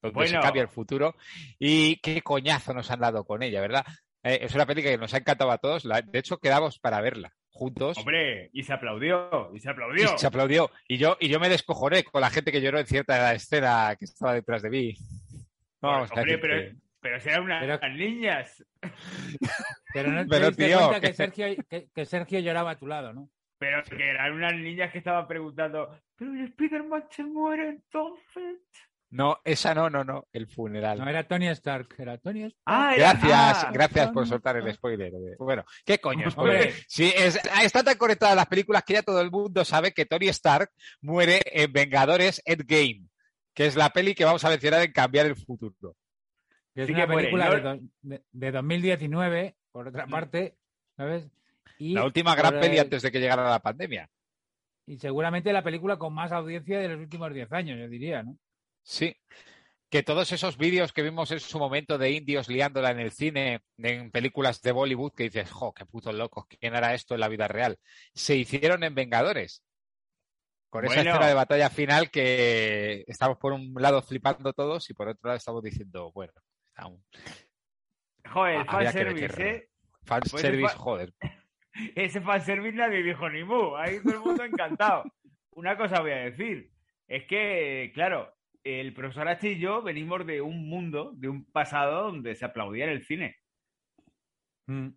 D: donde se cambia el futuro. Y qué coñazo nos han dado con ella, ¿verdad? Eh, es una peli que nos ha encantado a todos. La- de hecho, quedamos para verla juntos.
E: Hombre, y se aplaudió, y se aplaudió.
D: Y se aplaudió. Y yo, y yo me descojoné con la gente que lloró en cierta escena que estaba detrás de mí. No vamos a
E: Hombre, pero,
D: que-
E: pero si eran unas
F: Pero-
E: niñas.
F: Pero no te
D: Pero,
F: diste
D: tío,
F: cuenta que
D: que-
F: Sergio, que, que Sergio lloraba a tu lado, ¿no?
E: Pero que eran unas niñas que estaban preguntando, ¿pero el Spider-Man se muere entonces?
D: No, esa no, no, no. El funeral.
F: No era Tony Stark, era Tony Stark.
E: Ah,
D: Gracias,
E: ah,
D: gracias por soltar el spoiler. de- Bueno, ¿qué coño? Spoiler? Sí, es, está tan conectada las películas que ya todo el mundo sabe que Tony Stark muere en Vengadores Endgame, que es la peli que vamos a mencionar en Cambiar el Futuro.
F: Que es
E: Sí
F: una
E: que
F: película de, do- de- de 2019, por otra parte, ¿sabes? Y,
D: La última gran peli
F: eh,
D: antes de que llegara la pandemia.
F: y seguramente la película con más audiencia de los últimos 10 años, yo diría, ¿no?
D: Sí. Que todos esos vídeos que vimos en su momento de indios liándola en el cine, en películas de Bollywood, que dices, jo, qué putos locos, ¿quién hará esto en la vida real? Se hicieron en Vengadores. Con esa escena de batalla final que estamos por un lado flipando todos y por otro lado estamos diciendo, bueno, está un
E: Joder,
D: que
E: fanservice, ¿eh?
D: fanservice,
E: fa-
D: joder.
E: Ese fanservice nadie dijo ni mu. Ahí todo el mundo encantado. Una cosa voy a decir. Es que, claro, el profesor H y yo venimos de un mundo, de un pasado donde se aplaudía en el cine.
F: Mm.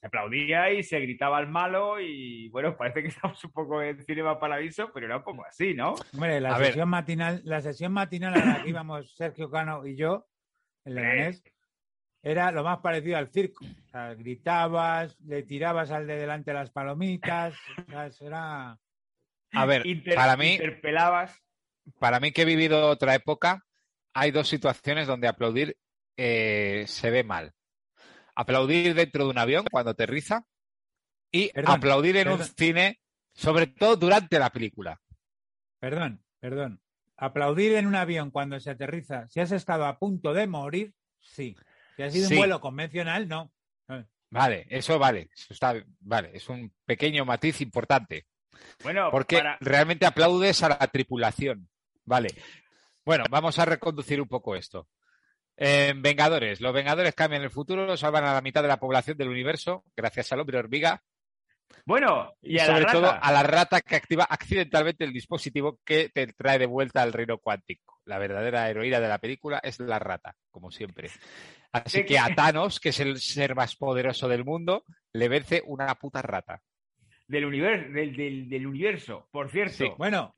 E: Se aplaudía y se gritaba al malo y, bueno, parece que estamos un poco en Cinema Paradiso, pero era un poco así, ¿no?
F: Hombre, la
D: A ver.
F: sesión matinal, la sesión matinal a la que íbamos Sergio Cano y yo, en Leganés, era lo más parecido al circo. O sea, gritabas, le tirabas al de delante las palomitas, o sea, era...
D: A ver,
E: Inter-
D: para mí,
E: Interpelabas.
D: Para mí que he vivido otra época, hay dos situaciones donde aplaudir eh, se ve mal. Aplaudir dentro de un avión cuando aterriza y
F: Perdón,
D: aplaudir en un cine, sobre todo durante la película.
F: Perdón, perdón. Aplaudir en un avión cuando se aterriza, si has estado a punto de morir, sí. Si ha sido
D: Sí.
F: un vuelo convencional, no.
D: Vale, eso vale, eso está vale, es un pequeño matiz importante,
E: Bueno,
D: porque
E: para-
D: realmente aplaudes a la tripulación. Vale. Bueno, vamos a reconducir un poco esto. En Vengadores, los Vengadores cambian el futuro, salvan a la mitad de la población del universo gracias al hombre hormiga
E: bueno,
D: y,
E: y, a
D: sobre
E: la
D: todo
E: rata.
D: a la rata que activa accidentalmente el dispositivo que te trae de vuelta al reino cuántico. La verdadera heroína de la película es la rata, como siempre. Así
E: Sí,
D: que a Thanos, que es el ser más poderoso del mundo, le vence una puta rata.
E: del, universo, del, del- del universo. Por cierto,
D: Sí.
F: Bueno,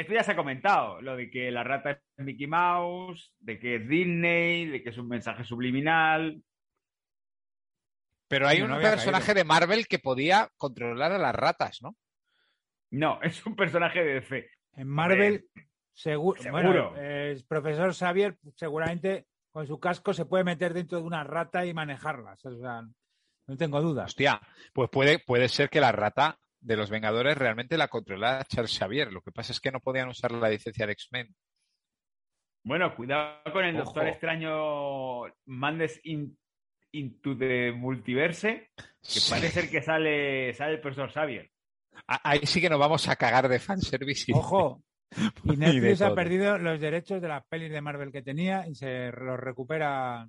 E: esto ya se ha comentado, lo de que la rata es Mickey Mouse, de que es Disney, de que es un mensaje subliminal.
D: Pero hay un personaje de Marvel que podía controlar a las ratas, ¿no?
E: No, es un personaje de DC.
F: en Marvel, seguro.
E: seguro.
F: Bueno, el profesor Xavier seguramente con su casco se puede meter dentro de una rata y manejarlas. O sea, no tengo dudas.
D: Hostia, pues puede, puede ser que la rata de los Vengadores realmente la controlara Charles Xavier. Lo que pasa es que no podían usar la licencia de X-Men.
E: Bueno, cuidado con el
D: Ojo.
E: Doctor Extraño Mandes in- into the Multiverse, que parece ser que sale, sale el profesor Xavier.
D: Ahí sí que nos vamos a cagar de fanservice.
F: Ojo. Y Netflix ha perdido los derechos de las pelis de Marvel que tenía y se los recupera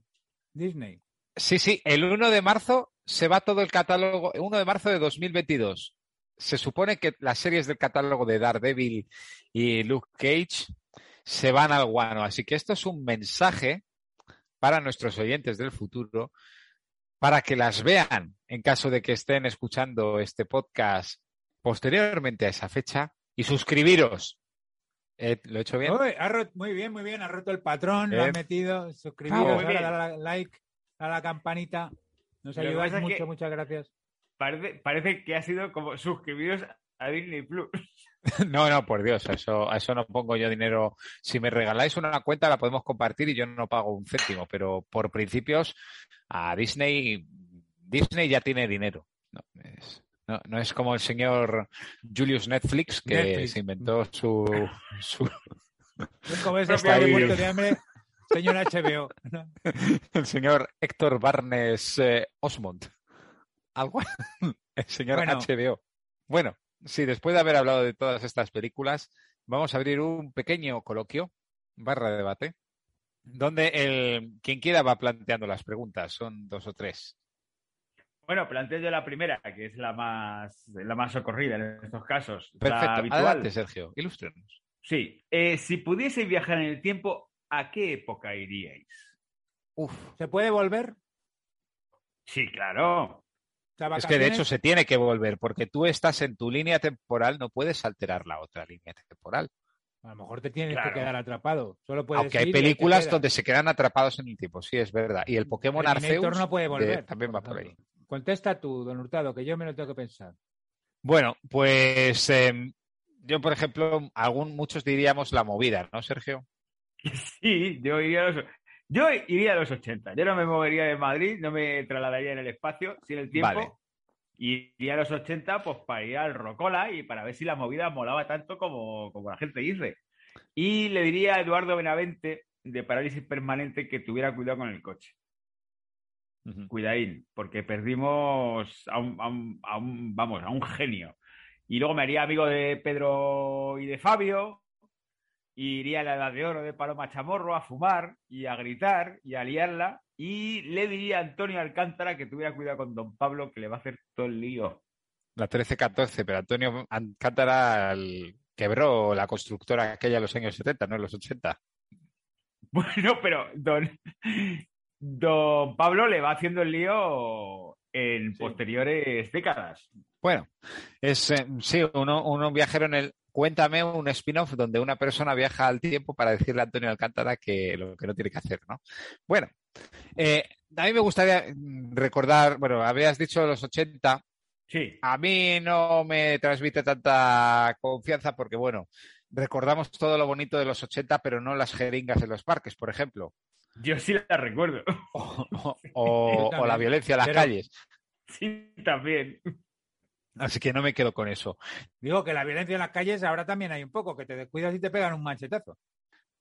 F: Disney.
D: Sí, sí, el 1 de marzo se va todo el catálogo, 1 de marzo de 2022. Se supone que las series del catálogo de Daredevil y Luke Cage se van al guano. Así que esto es un mensaje para nuestros oyentes del futuro para que las vean en caso de que estén escuchando este podcast posteriormente a esa fecha y suscribiros. Eh, ¿Lo he hecho bien?
F: Uy, ha rot- muy bien, muy bien. Ha roto el patrón, lo
D: Bien.
F: ha metido. Suscribiros,
D: Bravo.
E: Muy
F: ahora
E: bien.
F: dale a like, a la campanita. Nos
E: Lo
F: ayudáis mucho,
E: que-
F: muchas gracias.
E: Parece, parece que ha sido como suscribiros a Disney Plus.
D: No, no, por Dios, a eso, a eso no pongo yo dinero. Si me regaláis una cuenta, la podemos compartir y yo no pago un céntimo, pero por principios, a Disney, Disney ya tiene dinero. No es, no, no es como el señor Julius Netflix, que
F: Netflix.
D: se inventó su, su-
F: Es como ese de hambre, señor HBO. ¿no?
D: el señor Héctor Barnes eh, Osmond. Algo, el señor
F: Bueno.
D: HBO. Bueno, sí, después de haber hablado de todas estas películas, vamos a abrir un pequeño coloquio, barra de debate, donde el, quien quiera va planteando las preguntas, son dos o tres.
E: Bueno, planteo yo la primera, que es la más, la más socorrida en estos casos. La
D: Perfecto,
E: habitual.
D: adelante Sergio, ilústrenos.
E: Sí. Eh, si pudieseis viajar en el tiempo, ¿a qué época iríais?
D: Uf,
F: ¿Se puede volver?
E: Sí, claro.
D: Es que de hecho se tiene que volver, porque tú estás en tu línea temporal, no puedes alterar la otra línea temporal.
F: A lo mejor te tienes
E: Claro.
F: que quedar atrapado. Solo puedes
D: Aunque hay
F: te
D: películas donde se quedan atrapados en el tiempo, sí, es verdad. Y el Pokémon Arceus
F: no puede
D: de-
F: volver.
D: también va por ahí.
F: Contesta tú, don Hurtado, que yo me lo tengo que pensar.
D: Bueno, pues em, yo, por ejemplo, algún, muchos diríamos la movida, ¿no, Sergio?
E: Sí, yo iría a los, yo iría a los 80. Yo no me movería de Madrid, no me trasladaría en el espacio, sin el tiempo.
D: Vale.
E: Y iría a los 80 pues para ir al Rocola y para ver si la movida molaba tanto como, como la gente dice. Y le diría a Eduardo Benavente de Parálisis Permanente que tuviera cuidado con el coche. Cuidadín, porque perdimos a un, a un- a un- vamos, a un genio. Y luego me haría amigo de Pedro y de Fabio, y iría a la edad de oro de Paloma Chamorro a fumar y a gritar y a liarla. Y le diría a Antonio Alcántara que tuviera cuidado con don Pablo, que le va a hacer todo el lío.
D: La 13-14, pero Antonio Alcántara quebró la constructora aquella en los años 70, no en los 80.
E: Bueno, pero don, don Pablo le va haciendo el lío en
D: Sí.
E: posteriores décadas.
D: Bueno, es eh, sí, uno, uno viajero en el. Cuéntame un spin-off donde una persona viaja al tiempo para decirle a Antonio Alcántara que lo que no tiene que hacer, ¿no? Bueno, eh, a mí me gustaría recordar, bueno, habías dicho los 80,
E: Sí,
D: a mí no me transmite tanta confianza porque, bueno, recordamos todo lo bonito de los 80, pero no las jeringas en los parques, por ejemplo,
E: yo sí la recuerdo.
D: o, o-
F: Yo
D: o la violencia en las
F: Pero-
D: calles.
E: Sí, también.
D: Así que no me quedo con eso.
F: Digo que la violencia en las calles ahora también hay un poco, que te descuidas y te pegan un machetazo.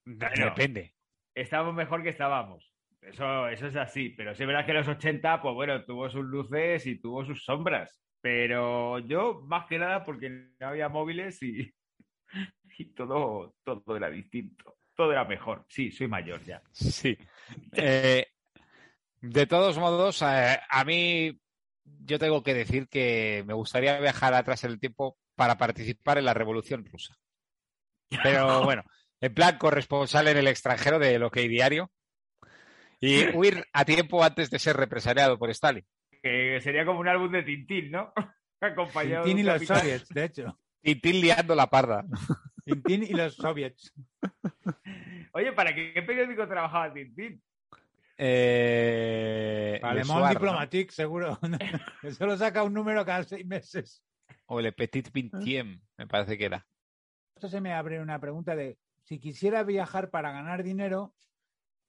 E: Bueno,
D: Depende.
E: estábamos mejor que estábamos. Eso, eso es así. Pero sí es verdad que los 80, pues bueno, tuvo sus luces y tuvo sus sombras. Pero yo, más que nada, porque no había móviles y, y todo, todo era distinto. Todo era mejor. Sí, soy mayor ya.
D: Sí. Eh, de todos modos, eh, a mí yo tengo que decir que me gustaría viajar atrás en el tiempo para participar en la Revolución Rusa. Pero bueno, en plan corresponsal en el extranjero de lo que hay diario y huir a tiempo antes de ser represaliado por Stalin.
E: Que sería como un álbum de Tintín, ¿no? Acompañado de
F: Tintín y los
E: capitán.
F: soviets, de hecho.
D: Tintín liando la parda.
F: Tintín y los soviets.
E: Oye, ¿para qué, qué periódico trabajaba Tintín?
D: Eh, Le
F: Alemán
D: Soir, ¿no?
F: Diplomatique, seguro. solo saca un número cada seis meses.
D: O Le Petit Vingtième, me parece que era.
F: Esto se me abre una pregunta de si quisiera viajar para ganar dinero,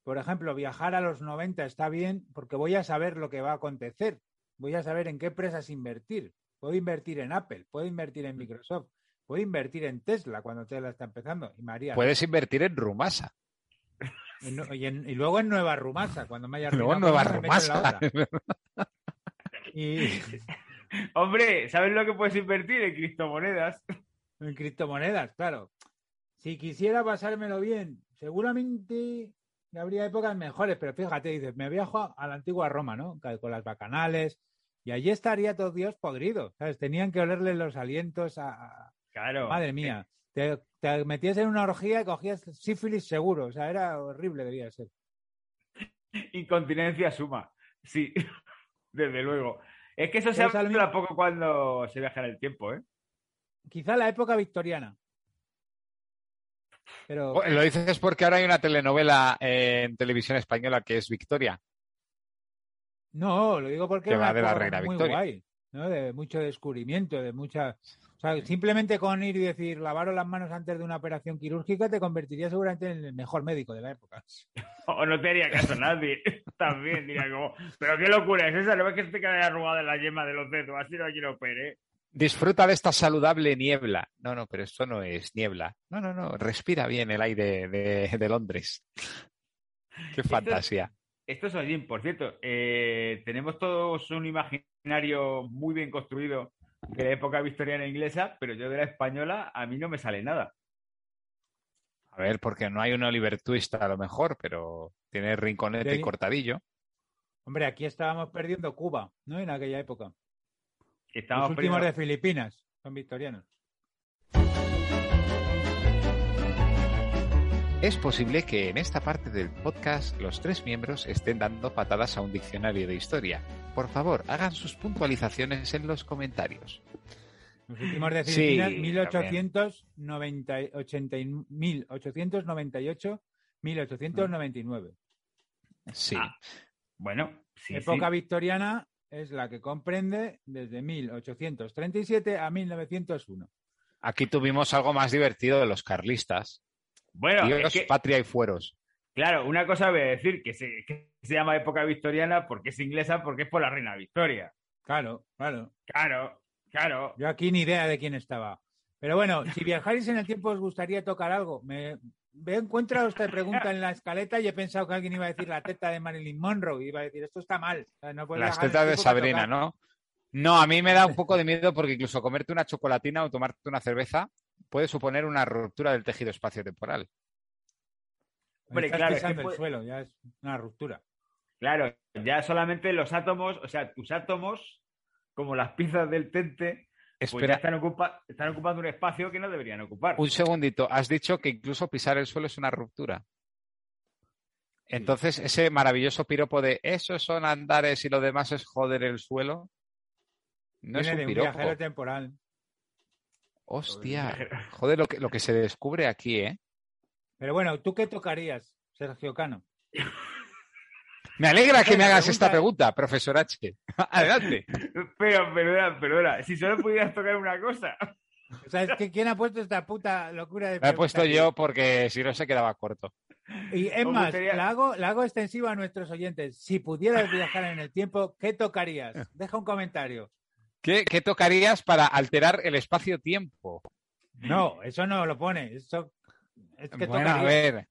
F: por ejemplo, viajar a los 90 está bien porque voy a saber lo que va a acontecer. Voy a saber en qué empresas invertir. Puedo invertir en Apple, puedo invertir en Microsoft, puedo invertir en Tesla cuando Tesla está empezando. Y María,
D: Puedes invertir en Rumasa.
F: En y, en- y luego en Nueva Rumasa, cuando me haya
D: Luego en Nueva Rumasa.
F: Y
E: Hombre, ¿sabes lo que puedes invertir en criptomonedas?
F: en criptomonedas, claro. Si quisiera pasármelo bien, seguramente habría épocas mejores, pero fíjate, dices, me viajo a- la antigua Roma, ¿no? Con las bacanales, y allí estaría todo Dios podrido, ¿sabes? Tenían que olerle los alientos a, a-
E: Claro.
F: Madre mía, te, te metías en una orgía y cogías sífilis seguro, o sea, era horrible, debía ser.
E: Incontinencia suma. Sí, desde luego. Es que eso se habla
F: mismo-
E: poco cuando se viaja en el tiempo, ¿eh?
F: Quizá la época victoriana. Pero
D: Oh, Lo dices porque ahora hay una telenovela eh, en televisión española que es Victoria.
F: no, lo digo porque
D: Que va de la reina
F: muy
D: Victoria.
F: guay, ¿no? De mucho descubrimiento, de mucha... O sea, simplemente con ir y decir, lavaros las manos antes de una operación quirúrgica te convertiría seguramente en el mejor médico de la época.
E: O no te haría caso nadie. También diría como, pero qué locura es esa, ¿no ves que te queda arrugada en la yema de los dedos? Así no quiero opere.
D: Disfruta de esta saludable niebla. No, no, pero esto no es niebla. No, no, no. Respira bien el aire de, de Londres. Qué fantasía.
E: Esto es Ojin, por cierto. eh, tenemos todos un imaginario muy bien construido de la época victoriana inglesa, pero yo de la española a mí no me sale nada.
D: A ver, porque no hay un Oliver Twist a lo mejor, pero tiene rinconete y cortadillo.
F: Hombre, aquí estábamos perdiendo Cuba, ¿no? En aquella época.
E: Estamos
F: Los últimos
E: perdiendo-
F: de Filipinas son victorianos.
D: Es posible que en esta parte del podcast los tres miembros estén dando patadas a un diccionario de historia. Por favor, hagan sus puntualizaciones en los comentarios.
F: Los últimos de
D: Sí,
F: Filipinas,
D: también.
F: 1890 y- 80 y- 1898, 1899.
D: Sí.
E: Ah, Bueno, sí,
F: Época
E: sí.
F: victoriana es la que comprende desde 1837 a 1901.
D: Aquí tuvimos algo más divertido de los carlistas.
E: Bueno,
D: Dios,
E: es que,
D: patria y fueros.
E: claro, una cosa voy a decir, que se, que se llama época victoriana porque es inglesa, porque es por la reina Victoria.
F: Claro, claro.
E: Claro, claro.
F: Yo aquí ni idea de quién estaba. Pero bueno, si viajáis en el tiempo os gustaría tocar algo. Me veo encuentro esta pregunta en la escaleta y he pensado que alguien iba a decir la teta de Marilyn Monroe. y Iba a decir, esto está mal. O sea, no puedes
D: Las tetas de Sabrina. ¿no? No, a mí me da un poco de miedo porque incluso comerte una chocolatina o tomarte una cerveza puede suponer una ruptura del tejido espacio-temporal.
E: Hombre,
F: Estás
E: claro, es que
F: pisando el suelo, ya es una ruptura.
E: Claro, ya solamente los átomos, o sea, tus átomos, como las piezas del tente, pues ya están, ocupa- están ocupando un espacio que no deberían ocupar.
D: un segundito. Has dicho que incluso pisar el suelo es una ruptura. Entonces, ese maravilloso piropo de esos son andares y lo demás es joder el suelo, no es un
F: de un
D: piropo.
F: viajero temporal.
D: Hostia, joder, lo que, lo que se descubre aquí, ¿eh?
F: Pero bueno, ¿tú qué tocarías, Sergio Cano?
D: Me alegra que me hagas
F: pregunta-
D: esta pregunta, profesor H. Adelante.
E: Pero, perdona, perdona, si solo pudieras tocar una cosa.
F: O sea, es que ¿quién ha puesto esta puta locura de
D: Me he puesto yo porque si no se quedaba corto.
F: Y es más,
E: gustaría-
F: la hago, la hago extensiva a nuestros oyentes. Si pudieras viajar en el tiempo, ¿qué tocarías? Deja un comentario.
D: ¿Qué, qué tocarías para alterar el espacio-tiempo?
F: No, eso no lo pone. Eso es que
D: Bueno, a ver,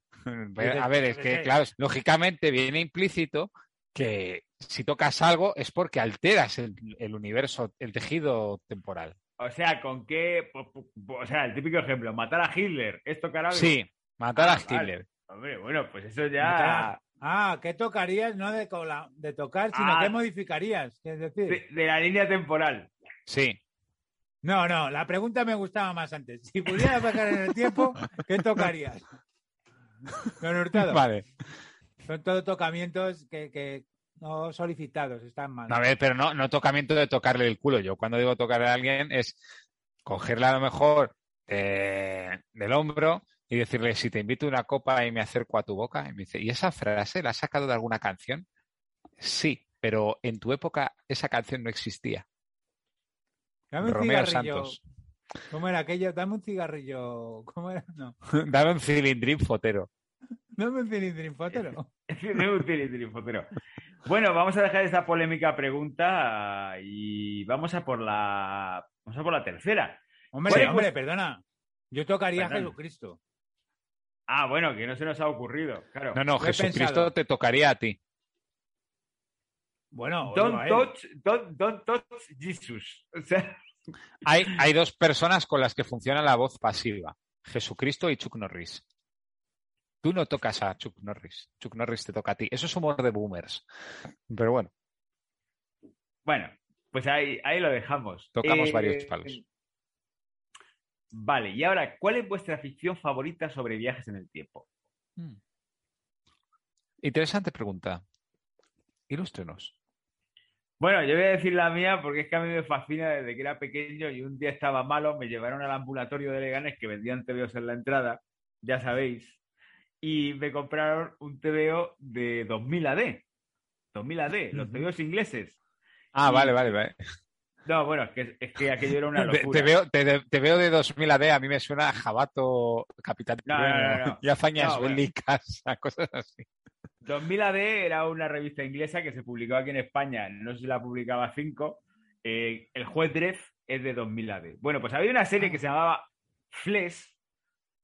D: a ver, es que, claro, lógicamente viene implícito que si tocas algo es porque alteras el, el universo, el tejido temporal.
E: O sea, ¿con qué? O sea, el típico ejemplo, matar a Hitler, ¿es tocar algo?
D: Sí, matar
E: Ah,
D: a
E: vale.
D: Hitler.
E: Hombre, bueno, pues eso ya...
F: Ah, ¿qué tocarías? No de, cola- de tocar, sino
E: Ah.
F: ¿qué modificarías? Es decir,
E: De, de la línea temporal.
D: Sí.
F: no, no, la pregunta me gustaba más antes. Si pudieras viajar en el tiempo, ¿qué tocarías? Don Hurtado,
D: Vale.
F: son todos tocamientos que, que no solicitados, están mal.
D: A ver, pero no, no tocamiento de tocarle el culo. Yo cuando digo tocarle a alguien es cogerle a lo mejor eh, del hombro y decirle, si te invito a una copa y me acerco a tu boca, y me dice, ¿y esa frase la has sacado de alguna canción? Sí, pero en tu época esa canción no existía.
F: Dame un
D: Romeo
F: cigarrillo.
D: Santos.
F: ¿Cómo era aquello? Dame un cigarrillo. ¿Cómo era? No.
D: Dame un cilindrín fotero.
F: Dame un cilindrín fótero.
E: De un tilindrifotero. Bueno, vamos a dejar esta polémica pregunta y vamos a por la vamos a por la tercera.
F: Hombre, hombre,
E: pues-
F: perdona. Yo tocaría a. Jesucristo.
E: Ah, bueno, que no se nos ha ocurrido, claro.
D: No, no, Jesucristo te tocaría a ti.
F: Bueno,
E: Don't touch, don't, don't touch Jesus. O sea,
D: Hay, hay dos personas con las que funciona la voz pasiva, Jesucristo y Chuck Norris. Tú no tocas a Chuck Norris, Chuck Norris te toca a ti. Eso es humor de boomers. Pero bueno,
E: bueno, pues ahí, ahí lo dejamos.
D: Tocamos
E: Eh,
D: varios palos.
E: Vale, y ahora, ¿cuál es vuestra ficción favorita sobre viajes en el tiempo?
D: interesante pregunta. Ilústrenos.
E: Bueno, yo voy a decir la mía porque es que a mí me fascina desde que era pequeño y un día estaba malo, me llevaron al ambulatorio de Leganés que vendían TVOs en la entrada, ya sabéis, y me compraron un TVO de 2000 AD. 2000 AD, los
F: Ujú.
E: TVOs ingleses.
D: Ah,
E: Y-
D: vale, vale, vale.
E: No, bueno, es que, es que aquello era una locura.
D: te veo, te, te veo de 2000 AD, a mí me suena a Jabato, Capitán
E: No, no, no, no.
D: y hazañas
E: No, bueno.
D: bélicas, cosas así.
E: 2000 AD era una revista inglesa que se publicó aquí en España, no sé si la publicaba 5. el juez Dredd es de 2000 AD. Bueno, pues había una serie que se llamaba Flesh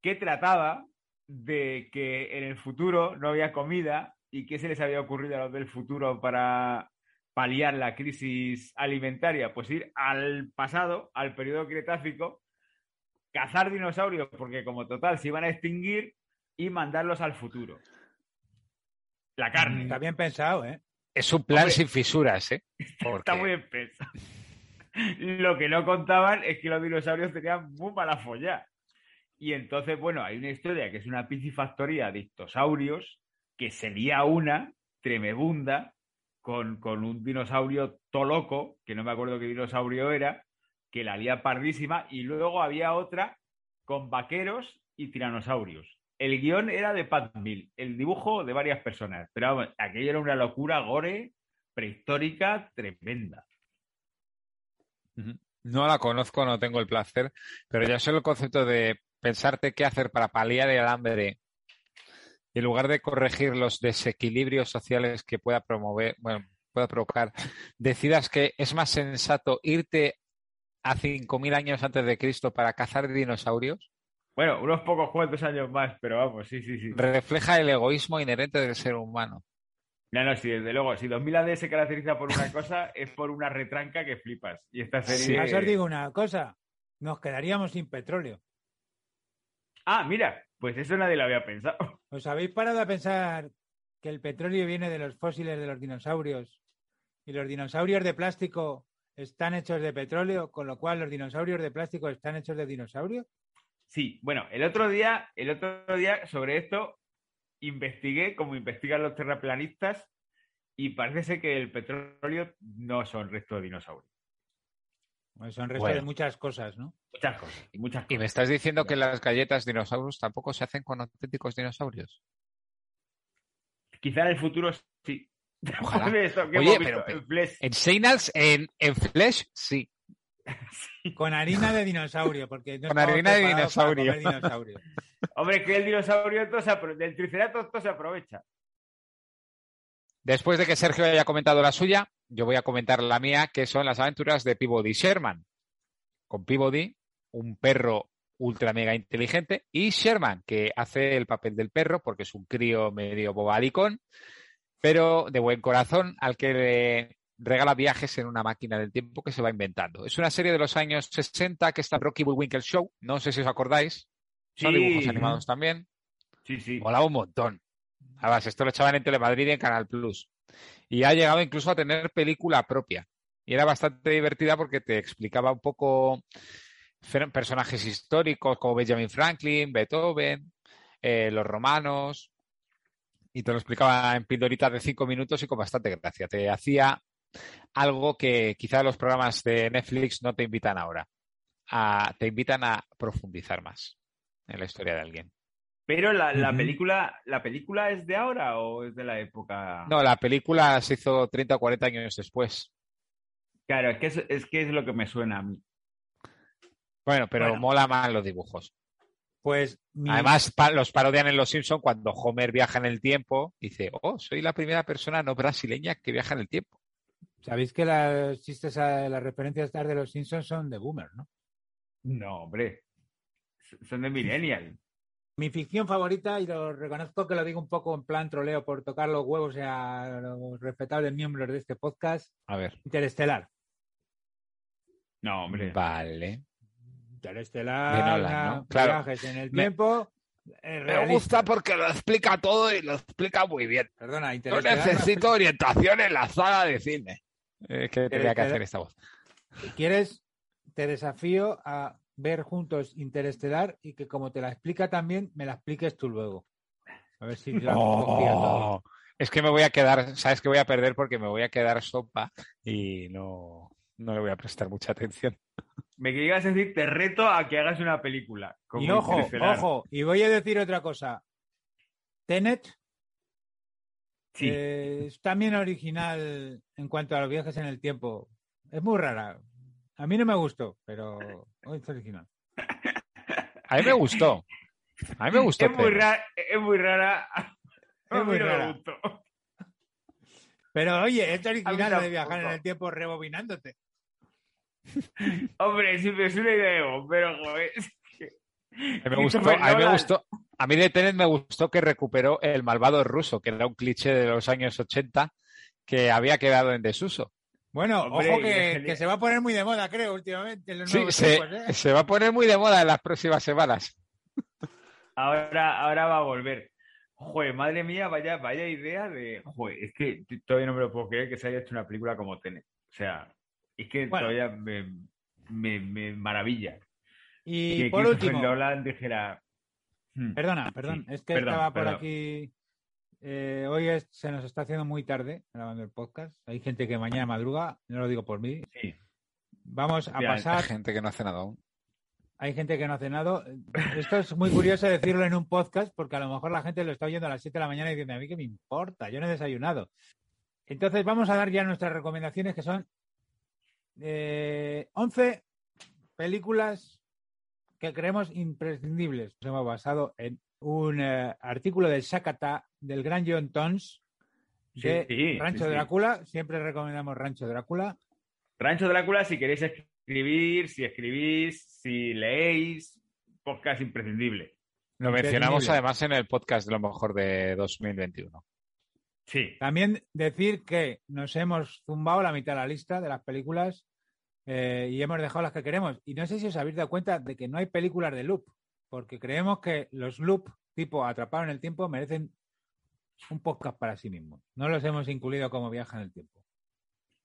E: que trataba de que en el futuro no había comida y qué se les había ocurrido a los del futuro para paliar la crisis alimentaria. Pues ir al pasado, al periodo cretácico, cazar dinosaurios porque como total se iban a extinguir y mandarlos al futuro. La carne.
F: Está bien pensado, ¿eh?
D: Es un plan
E: Hombre.
D: sin fisuras, ¿eh?
E: Está muy bien pensado. Lo que no contaban es que los dinosaurios tenían muy mala folla. Y entonces, bueno, hay una historia que es una piscifactoría de ictosaurios que se lía una tremebunda con, con un dinosaurio toloco, que no me acuerdo qué dinosaurio era, que la lía pardísima, y luego había otra con vaqueros y tiranosaurios. El guion era de Pat Mill, el dibujo de varias personas, pero vamos, aquello era una locura gore prehistórica tremenda.
D: No la conozco, no tengo el placer, pero ya solo el concepto de pensarte qué hacer para paliar el hambre y en lugar de corregir los desequilibrios sociales que pueda promover, bueno, pueda provocar, decidas que es más sensato irte a 5.000 años antes de Cristo para cazar dinosaurios,
E: Bueno, unos pocos cuantos años más, pero vamos, sí, sí, sí.
D: refleja el egoísmo inherente del ser humano.
E: No, no, sí, desde luego. Si 2000 AD se caracteriza por una cosa, es por una retranca que flipas. Y esta serie.
F: Además, os digo una cosa. Nos quedaríamos sin petróleo.
E: Ah, mira, pues eso nadie lo había pensado.
F: ¿Os habéis parado a pensar que el petróleo viene de los fósiles de los dinosaurios y los dinosaurios de plástico están hechos de petróleo, con lo cual los dinosaurios de plástico están hechos de dinosaurios?
E: Sí, bueno, el otro día, el otro día sobre esto investigué como investigan los terraplanistas y parece ser que el petróleo no son restos de dinosaurios.
F: Pues son restos
D: Bueno.
F: de muchas cosas, ¿no?
E: Muchas cosas, y
D: me estás diciendo que las galletas dinosaurios tampoco se hacen con auténticos dinosaurios.
E: Quizá en el futuro sí.
D: Ojalá. Oye, pero- pero-
E: en Flesh.
D: En Seinals, en, en Flesh, sí.
F: Con harina de dinosaurio, porque no
D: Con harina de dinosaurio.
E: Hombre, que el dinosaurio todo se del triceratops todo se aprovecha.
D: Después de que Sergio haya comentado la suya, yo voy a comentar la mía, que son las aventuras de Peabody Sherman. Con Peabody, un perro ultra mega inteligente, y Sherman, que hace el papel del perro porque es un crío medio bobalicón, pero de buen corazón, al que le regala viajes en una máquina del tiempo que se va inventando. Es una serie de los años 60 que está Rocky Bullwinkle Show, no sé si os acordáis, son
E: Sí.
D: dibujos animados también.
E: Sí, sí.
D: Molaba un montón. Además, esto lo echaban en Telemadrid y en Canal Plus. Y ha llegado incluso a tener película propia. Y era bastante divertida porque te explicaba un poco personajes históricos como Benjamin Franklin, Beethoven, eh, los romanos. Y te lo explicaba en pildoritas de cinco minutos y con bastante gracia. Te hacía algo que quizá los programas de Netflix no te invitan ahora. A- te invitan a profundizar más en la historia de alguien.
E: Pero la, película, ¿la película es de ahora o es de la época?
D: No, la película se hizo 30 o 40 años después.
E: Claro, es que es, es que es lo que me suena a mí.
D: Bueno, pero
E: Bueno.
D: mola más los dibujos.
F: Pues mi-
D: Además, pa- los parodian en Los Simpson cuando Homer viaja en el tiempo. Dice, oh, soy la primera persona no brasileña que viaja en el tiempo.
F: sabéis que las chistes, a- las referencias de los Simpsons son de Boomer, ¿no?
E: No, hombre. Son de Millennial.
F: Mi ficción favorita, y lo reconozco que lo digo un poco en plan troleo por tocar los huevos a los respetables miembros de este podcast,
D: A ver.
F: Interestelar.
E: No, hombre.
D: Vale.
F: Interestelar,
D: Nolan, ¿no? Claro.
F: viajes en el
D: Me-
F: tiempo. eh,
D: Me gusta porque lo explica todo y lo explica muy bien.
F: Perdona,
D: No necesito orientación en la sala de cine. Es que tenía que hacer esta voz.
F: Si quieres, te desafío a ver juntos Interestelar y que como te la explica también, me la expliques tú luego. A ver si la.
D: Oh, es que me voy a quedar, sabes que voy a perder porque me voy a quedar sopa y no, no le voy a prestar mucha atención.
E: Me querías decir, te reto a que hagas una película.
F: Y ojo, ojo, y voy a decir otra cosa. Tenet
E: Sí.
F: eh, es también original en cuanto a los viajes en el tiempo. Es muy rara. A mí no me gustó, pero es original.
D: A mí me gustó. A mí me gustó.
E: es, muy rara, es muy rara.
F: Muy
E: gustó.
F: Pero oye, es original de viajar en el tiempo rebobinándote.
E: Hombre, si me suena idea pero joder. es
D: A mí me gustó, a mí me
E: Nolan.
D: gustó, a mí de Tenet me gustó que recuperó el malvado ruso, que era un cliché de los años 80 que había quedado en desuso.
F: Bueno,
E: Hombre,
F: ojo que, que se va a poner muy de moda, creo, últimamente. En los
D: Sí,
F: nuevos
D: se,
F: tiempos, ¿eh?
D: se va a poner muy de moda en las próximas semanas.
E: Ahora, ahora va a volver. Joder, madre mía, vaya, vaya idea de. Joder, es que todavía no me lo puedo creer que se haya hecho una película como Tenet. O sea, es que
F: Bueno.
E: todavía me, me, me maravilla.
F: Y
E: que
F: por último,
E: Nolan dijera. "Hmm,
F: perdona, perdón,
E: Sí,
F: es que
E: perdón,
F: estaba por
E: perdón.
F: aquí. Eh, hoy es- se nos está haciendo muy tarde grabando el podcast. Hay gente que mañana madruga, no lo digo por mí.
E: Sí.
F: Vamos a pasar
D: Hay gente que no hace nada aún.
F: Hay gente que no ha cenado. Esto es muy curioso decirlo en un podcast porque a lo mejor la gente lo está oyendo a las 7 de la mañana y diciendo, a mí qué me importa, yo no he desayunado. Entonces vamos a dar ya nuestras recomendaciones que son eh, 11 películas que creemos imprescindibles. Nos hemos basado en un eh, artículo del Sakata del gran John Tons de
E: Sí, sí,
F: Rancho
E: sí, sí.
F: Drácula. Siempre recomendamos Rancho Drácula.
E: Rancho Drácula, si queréis escribir, si escribís, si leéis, podcast imprescindible.
D: Lo mencionamos además en el podcast de lo mejor de 2021.
E: Sí.
F: También decir que nos hemos zumbado la mitad de la lista de las películas eh, y hemos dejado las que queremos. Y no sé si os habéis dado cuenta de que no hay películas de loop, porque creemos que los loop tipo Atrapado en el tiempo merecen un podcast para sí mismos. No los hemos incluido como viaje en el tiempo.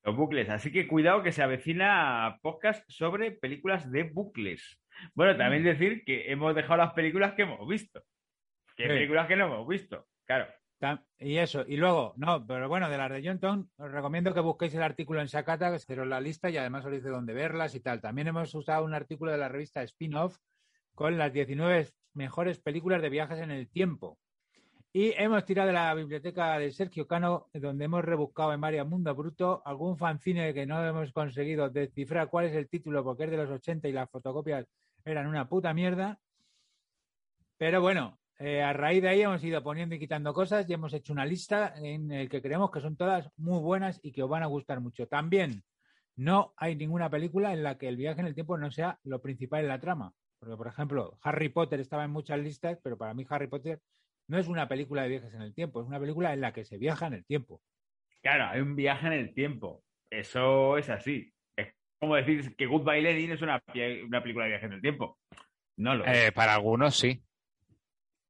E: Los bucles. Así que cuidado que se avecina podcast sobre películas de bucles. Bueno, también decir que hemos dejado las películas que hemos visto. Que
F: Sí.
E: películas que no hemos visto. Claro.
F: Y eso, y luego, no, pero bueno, de las de John os recomiendo que busquéis el artículo en Sakata, que haceros la lista y además os dice dónde verlas y tal. También hemos usado un artículo de la revista Spin-Off con las 19 mejores películas de viajes en el tiempo. Y hemos tirado de la biblioteca de Sergio Cano, donde hemos rebuscado en varias Mundo Bruto algún fanzine que no hemos conseguido descifrar cuál es el título porque es de los 80 y las fotocopias eran una puta mierda. Pero bueno, eh, a raíz de ahí hemos ido poniendo y quitando cosas y hemos hecho una lista en el que creemos que son todas muy buenas y que os van a gustar mucho. También no hay ninguna película en la que el viaje en el tiempo no sea lo principal en la trama. Porque, por ejemplo, Harry Potter estaba en muchas listas, pero para mí Harry Potter no es una película de viajes en el tiempo, es una película en la que se viaja en el tiempo.
E: Claro, hay un viaje en el tiempo. Eso es así. Es como decir que Goodbye Lenin es una, una película de viaje en el tiempo. No lo es.
D: Eh, para algunos sí,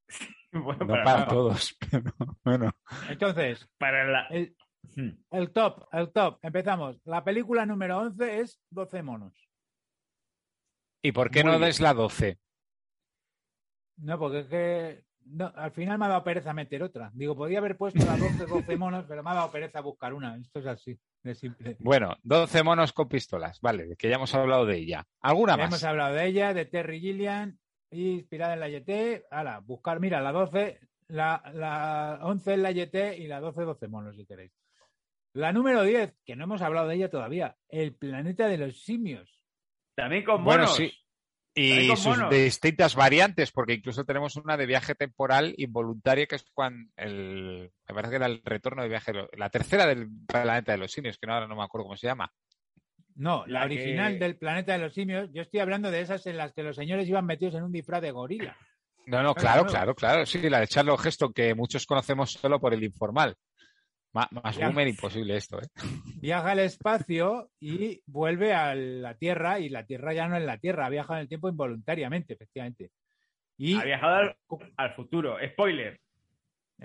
E: Bueno,
D: no
E: para,
D: para
E: no.
D: todos. Pero bueno,
F: Entonces,
E: Para la...
F: el,
E: Hmm.
F: el top, el top, empezamos. La película número 11 es 12 monos.
D: ¿y por qué
E: Muy
D: no
E: bien.
D: des la 12?
F: No, porque es que no, al final me ha dado pereza meter otra. Digo, podía haber puesto las 12, 12 monos, pero me ha dado pereza buscar una. Esto es así, de simple.
D: Bueno, 12 monos con pistolas, vale, que ya hemos hablado de ella. ¿Alguna
F: Ya
D: más?
F: hemos hablado de ella, de Terry Gilliam, y inspirada en la YT. Ahora, buscar, mira, la 12, la, la 11 es la YT y la 12, 12 monos, si queréis. La número 10, que no hemos hablado de ella todavía, El planeta de los simios.
E: También con
D: Bueno,
E: monos.
D: sí. Y sus
E: monos.
D: distintas variantes, porque incluso tenemos una de viaje temporal involuntario, que es cuando el, me parece que era el retorno de viaje, la tercera del planeta de los simios, que no, ahora no me acuerdo cómo se llama.
F: No, la,
E: La
F: original
E: que-
F: del planeta de los simios. Yo estoy hablando de esas en las que los señores iban metidos en un disfraz de gorila.
D: No, no, claro, claro, claro. Sí, la de Charles Heston, que muchos conocemos solo por el informal. Más
F: Ya.
D: boomer imposible esto, ¿eh?
F: Viaja al espacio y vuelve a la Tierra y la Tierra ya no es la Tierra, ha viajado en el tiempo involuntariamente, efectivamente. Y,
E: Ha viajado al, al futuro. Spoiler.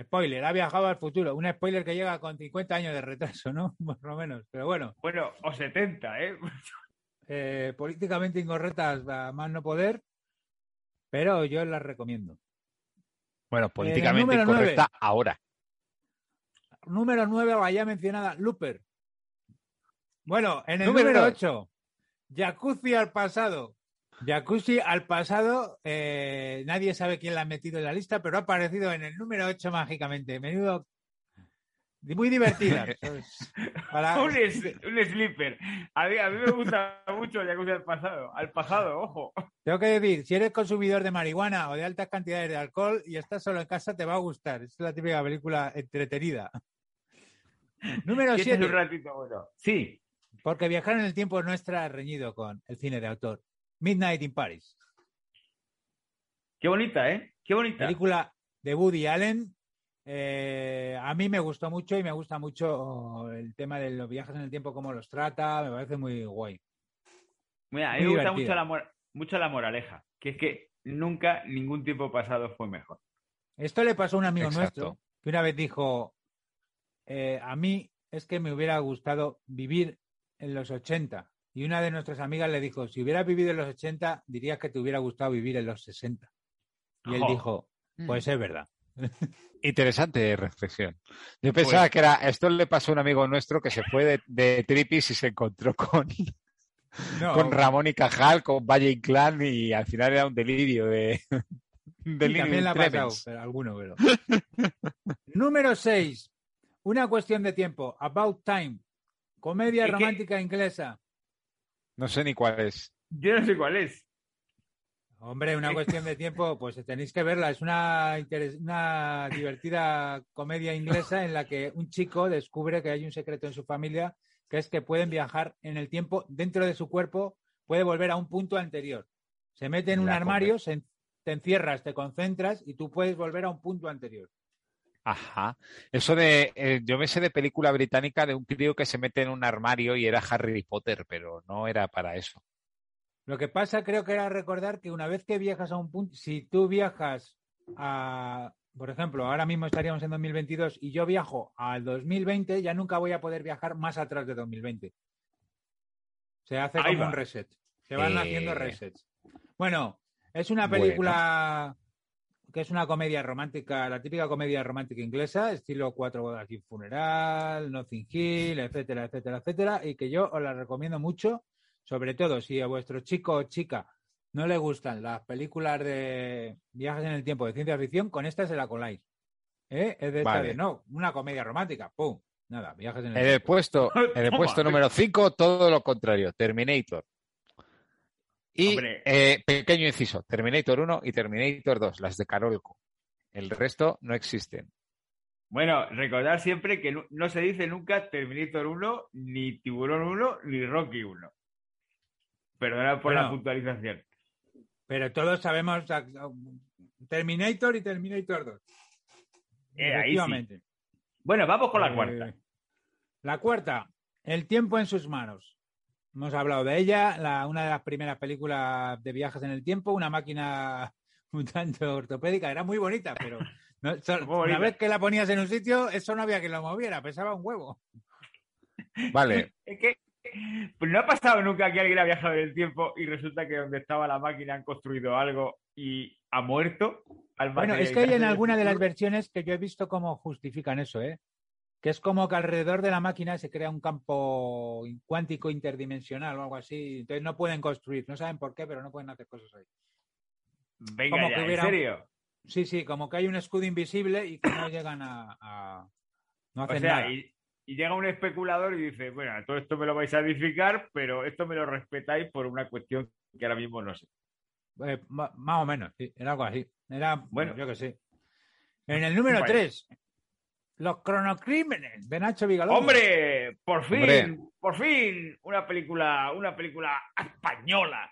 F: spoiler, ha viajado al futuro. Un spoiler que llega con 50 años de retraso, ¿no? Por lo menos. Pero bueno,
E: Bueno, o 70, ¿eh?
F: eh, políticamente incorrectas a más no poder, pero yo las recomiendo.
D: Bueno, políticamente incorrecta ahora.
F: Número 9, la ya mencionada, Looper. Bueno, en el
D: Número
F: número
D: dos.
F: 8, Jacuzzi al pasado. Jacuzzi al pasado, eh, nadie sabe quién la ha metido en la lista, pero ha aparecido en el número 8 mágicamente. Menudo. Muy divertida. Para-
E: un, un sleeper. A mí, a mí me gusta mucho el Yakuza del pasado. Al pasado, ojo.
F: Tengo que decir, si eres consumidor de marihuana o de altas cantidades de alcohol y estás solo en casa, te va a gustar. Es la típica película entretenida. Número
E: Y este es
F: 7.
E: un ratito bueno. Sí.
F: Porque viajar en el tiempo no está reñido con el cine de autor. Midnight in Paris.
E: Qué bonita, ¿eh? Qué bonita.
F: Película de Woody Allen. Eh, a mí me gustó mucho y me gusta mucho el tema de los viajes en el tiempo, cómo los trata. Me parece muy guay.
E: Mira, a mí me gusta mucho la, mucho la moraleja, que es que nunca ningún tiempo pasado fue mejor.
F: Esto le pasó a un amigo
D: Exacto.
F: nuestro que una vez dijo, eh, a mí es que me hubiera gustado vivir en los 80. Y una de nuestras amigas le dijo, si hubieras vivido en los 80, dirías que te hubiera gustado vivir en los 60. Y él
E: Jo.
F: dijo, pues es verdad.
D: Interesante reflexión. Yo pensaba
E: Pues-
D: que era, esto le pasó a un amigo nuestro que se fue de, de Tripis y se encontró con,
F: No,
D: con Ramón y Cajal, con Valle Inclán y al final era un delirio de...
F: también la ha pasado, pero alguno, pero. Número 6. Una cuestión de tiempo. About Time. Comedia
E: Es que-
F: romántica inglesa.
D: No sé ni cuál es.
E: Yo no sé cuál es.
F: Hombre, una cuestión de tiempo, pues tenéis que verla. Es una, interes- una divertida comedia inglesa en la que un chico descubre que hay un secreto en su familia, que es que pueden viajar en el tiempo dentro de su cuerpo, puede volver a un punto anterior. Se mete en un
D: La
F: armario, se te encierras, te concentras y tú puedes volver a un punto anterior.
D: Ajá. Eso de, eh, yo me sé de película británica de un crío que se mete en un armario y era Harry Potter, pero no era para eso.
F: Lo que pasa, creo que era recordar que una vez que viajas a un punto, si tú viajas a, por ejemplo, ahora mismo estaríamos en 2022 y yo viajo al 2020, ya nunca voy a poder viajar más atrás de 2020. Se hace
E: Ahí
F: como
E: va.
F: un reset. Se van
D: Eh.
F: haciendo resets. Bueno, es una
D: Bueno.
F: Que es una comedia romántica, la típica comedia romántica inglesa, estilo Cuatro bodas y un funeral, Nothing Hill, etcétera, etcétera, etcétera, y que yo os la recomiendo mucho, sobre todo si a vuestro chico o chica no le gustan las películas de viajes en el tiempo de ciencia ficción, con esta se la coláis. ¿Eh? Es de esta
D: Vale.
F: de, no, una comedia romántica, ¡pum! Nada, viajes en el
D: En el
F: tiempo.
D: puesto, en el puesto número 5, todo lo contrario, Terminator. Y
E: Hombre.
D: eh, pequeño inciso, Terminator 1 y Terminator 2, las de Carolco. El resto no existen.
E: Bueno, recordar siempre que no, no se dice nunca Terminator 1, ni Tiburón 1, ni Rocky 1. Perdona por la
F: Bueno.
E: puntualización.
F: Pero todos sabemos Terminator y Terminator 2.
E: Eh, ahí sí.
F: Efectivamente.
E: Bueno, vamos con la
F: Eh,
E: cuarta.
F: La cuarta, El tiempo en sus manos. Hemos hablado de ella, la- una de las primeras películas de viajes en el tiempo, una máquina un tanto ortopédica, era muy bonita, pero no- so-
E: Muy bonita.
F: una vez que la ponías en un sitio, eso no había que lo moviera, pesaba un huevo.
D: Vale,
E: Es que pues no ha pasado nunca que alguien ha viajado en el tiempo y resulta que donde estaba la máquina han construido algo y ha muerto. Al
F: Bueno, es que hay en alguna de las versiones que yo he visto cómo justifican eso, ¿eh? Que es como que alrededor de la máquina se crea un campo cuántico interdimensional o algo así. Entonces no pueden construir, no saben por qué, pero no pueden hacer cosas ahí.
E: Venga,
F: como
E: ya,
F: que
E: ¿en
F: hubiera-
E: serio?
F: Sí, sí, como que hay un escudo invisible y que no llegan a. a- no
E: O
F: hacen
E: sea,
F: nada.
E: y, y llega un especulador y dice, bueno, todo esto me lo vais a edificar, pero esto me lo respetáis por una cuestión que ahora mismo no sé.
F: Eh, más o menos, sí, era algo así. Era,
E: Bueno.
F: yo que sé. En el número
E: Vale.
F: 3, Los cronocrímenes de Nacho Vigalondo.
E: ¡Hombre! Por fin,
D: Hombre.
E: por fin, una película, una película española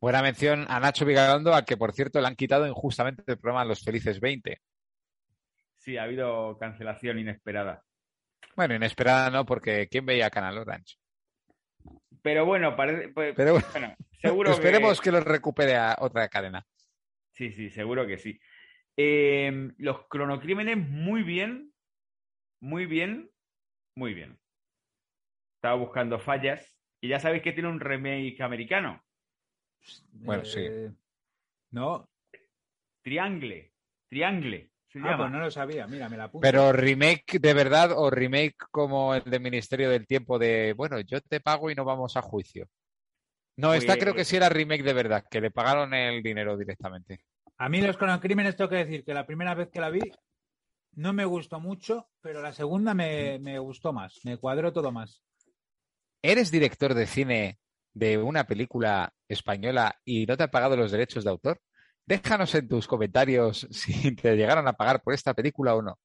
D: Buena mención a Nacho Vigalondo, al que por cierto le han quitado injustamente el programa Los Felices 20.
E: Sí, ha habido cancelación inesperada.
D: Bueno, inesperada no, porque ¿quién veía Canal Orange?
E: Pero bueno, parece. pues,
D: Pero bueno,
E: bueno, seguro
D: Esperemos
E: que...
D: que lo recupere a otra cadena.
E: Sí, sí, seguro que sí. Eh, los cronocrímenes, muy bien. Muy bien. Muy bien. Estaba buscando fallas. Y ya sabéis que tiene un remake americano.
D: Bueno, sí.
F: Eh, No,
E: Triangle. Triangle. Se
F: ah,
E: llama.
F: pues no lo sabía. Mira, me la apunto.
D: Pero remake de verdad o remake como el del Ministerio del Tiempo de, bueno, yo te pago y no vamos a juicio. No, esta
E: Pues-
D: creo que sí era remake de verdad, que le pagaron el dinero directamente.
F: A mí los cronocrímenes tengo que decir que la primera vez que la vi no me gustó mucho, pero la segunda me, me gustó más, me cuadró todo más.
D: ¿Eres director de cine de una película española y no te ha pagado los derechos de autor? Déjanos en tus comentarios si te llegaron a pagar por esta película o no.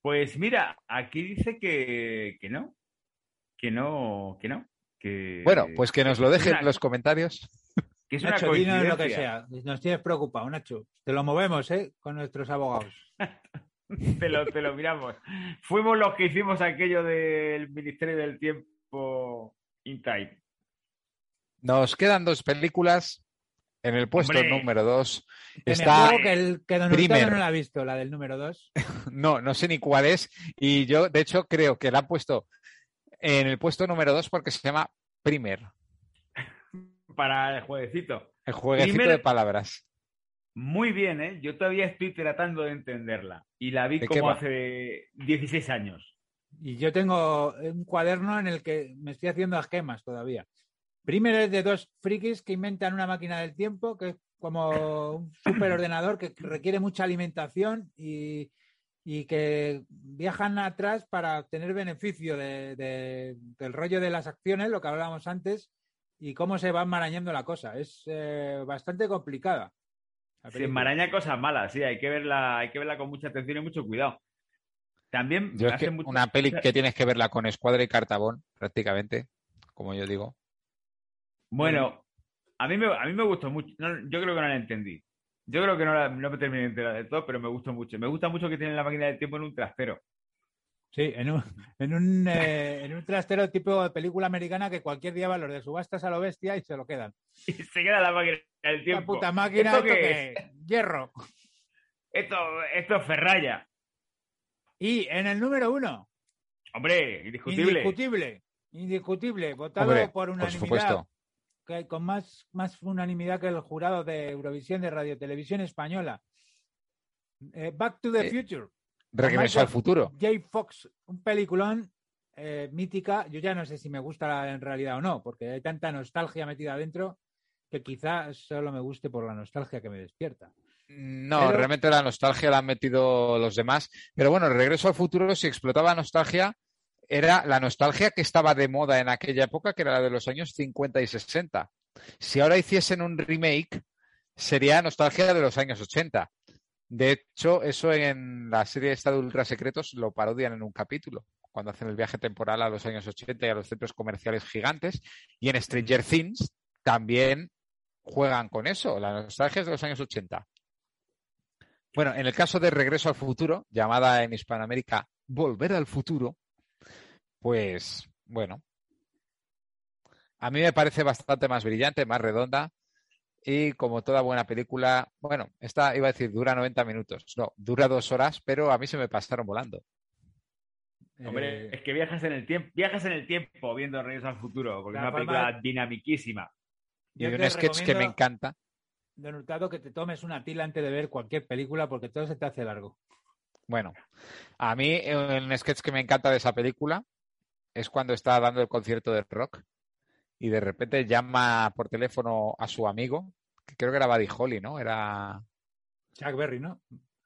E: Pues mira, aquí dice que, que no. Que no, que no. Que,
D: Bueno, pues que nos lo dejen en los comentarios.
E: Que es una
F: Nacho, dinos lo que sea. Nos tienes preocupado, Nacho. Te lo movemos, ¿eh? Con nuestros abogados.
E: Te lo, te lo miramos. Fuimos los que hicimos aquello del Ministerio del Tiempo in time.
D: Nos quedan dos películas. En el puesto
E: Hombre.
D: número dos
F: Que me
D: está...
F: juego que, el, que Don
D: Primer.
F: no la ha visto, la del número 2.
D: No, no sé ni cuál es. Y yo, de hecho, creo que la han puesto en el puesto número dos porque se llama Primer,
E: Para el jueguecito.
D: el jueguecito de palabras.
E: Muy bien, ¿eh? Yo todavía estoy tratando de entenderla. Y la vi
D: ¿De qué
E: como hace 16 años.
F: Y yo tengo un cuaderno en el que me estoy haciendo esquemas todavía. Primero es de dos frikis que inventan una máquina del tiempo, que es como un superordenador que requiere mucha alimentación y, y que viajan atrás para obtener beneficio de- de- del rollo de las acciones, lo que hablábamos antes, y cómo se va enmarañando la cosa. Es eh, bastante complicada.
E: Se enmaraña cosas malas, sí, hay que verla, hay que verla con mucha atención y mucho cuidado. También
D: Yo es
E: hace
D: que
E: mucho-
D: una peli que tienes que verla con Escuadra y Cartabón, prácticamente, como yo digo.
E: Bueno, a mí me, a mí me gustó mucho. No, yo creo que no la entendí. Yo creo que no, la- no me terminé de enterar de todo, pero me gustó mucho. Me gusta mucho que tienen la máquina del tiempo en un trastero.
F: Sí, en un, en un, eh, en un trastero tipo de película americana que cualquier día va los de subastas a lo bestia y se lo quedan.
E: Y se queda la máquina del
F: La
E: tiempo.
F: puta máquina,
E: ¿Esto
F: esto
E: qué
F: que hierro.
E: Esto, esto es Ferraya.
F: Y en el número uno,
E: Hombre, indiscutible.
F: indiscutible, indiscutible, votado
D: Hombre,
F: por
D: por
F: unanimidad,
D: supuesto.
F: que- con más, más unanimidad que el jurado de Eurovisión de Radio Televisión Española. Eh, Back to the
D: Eh,
F: Future.
D: Regreso al futuro.
F: J. Fox, un peliculón eh, mítica. Yo ya no sé si me gusta en realidad o no, porque hay tanta nostalgia metida adentro que quizá solo me guste por la nostalgia que me despierta.
D: No,
F: Pero-
D: realmente la nostalgia la han metido los demás. Pero bueno, Regreso al futuro, si explotaba nostalgia, era la nostalgia que estaba de moda en aquella época, que era la de los años 50 y 60. Si ahora hiciesen un remake, sería nostalgia de los años 80. De hecho, eso en la serie esta de Ultra Secretos lo parodian en un capítulo, cuando hacen el viaje temporal a los años 80 y a los centros comerciales gigantes. Y en Stranger Things también juegan con eso, la nostalgia es de los años 80. Bueno, en el caso de Regreso al Futuro, llamada en Hispanoamérica Volver al Futuro, pues bueno, a mí me parece bastante más brillante, más redonda y como toda buena película, bueno, esta iba a decir dura 90 minutos, no, dura dos horas, pero a mí se me pasaron volando.
E: Hombre,
F: Eh,
E: es que viajas en el tiempo, viajas en el tiempo viendo Regreso al Futuro, porque es una película dinamiquísima.
D: Y un sketch que me encanta.
F: Don Hurtado, que te tomes una tila antes de ver cualquier película porque todo se te hace largo.
D: Bueno, a mí eh, un sketch que me encanta de esa película es cuando está dando el concierto de rock y de repente llama por teléfono a su amigo, creo que era Buddy Holly, ¿no? Era
F: Chuck Berry, ¿no?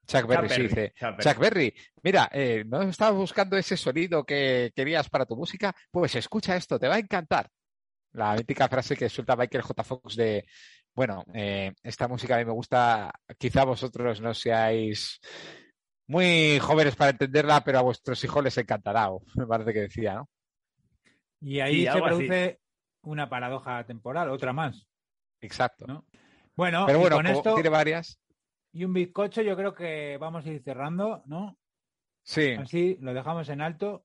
D: Chuck Berry, sí,
E: Berry,
D: dice.
E: Chuck Berry.
D: Chuck Berry, mira, eh, ¿no estabas buscando ese sonido que querías para tu música? Pues escucha esto, te va a encantar. La mítica frase que suelta Michael J. Fox de, bueno, eh, esta música a mí me gusta, quizá vosotros no seáis muy jóvenes para entenderla, pero a vuestros hijos les encantará, o me parece que decía, ¿no?
F: Y ahí
E: Sí,
F: se
E: así.
F: produce una paradoja temporal, otra más.
D: Exacto.
F: ¿no? Bueno,
D: Pero
F: y
D: bueno,
F: con esto
D: tiene varias.
F: y un bizcocho, yo creo que vamos a ir cerrando, ¿no?
D: Sí.
F: Así lo dejamos en alto.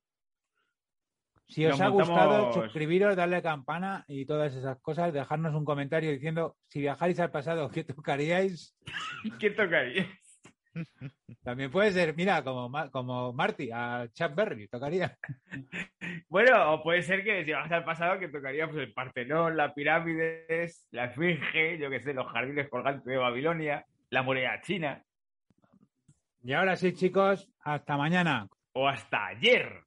F: Si os
H: Nos
F: ha gustado,
H: montamos-
F: suscribiros, darle campana y todas esas cosas, dejarnos un comentario diciendo si viajáis al pasado, ¿qué tocaríais?
H: ¿Qué tocaría?
F: También puede ser, mira, como, como Marty, a Chuck Berry, tocaría.
H: Bueno, o puede ser que si vas al pasado que tocaría pues, el Partenón, las pirámides, la Esfinge, yo que sé, los jardines colgantes de Babilonia, la muralla china,
F: Y ahora sí, chicos, hasta mañana.
H: o hasta ayer.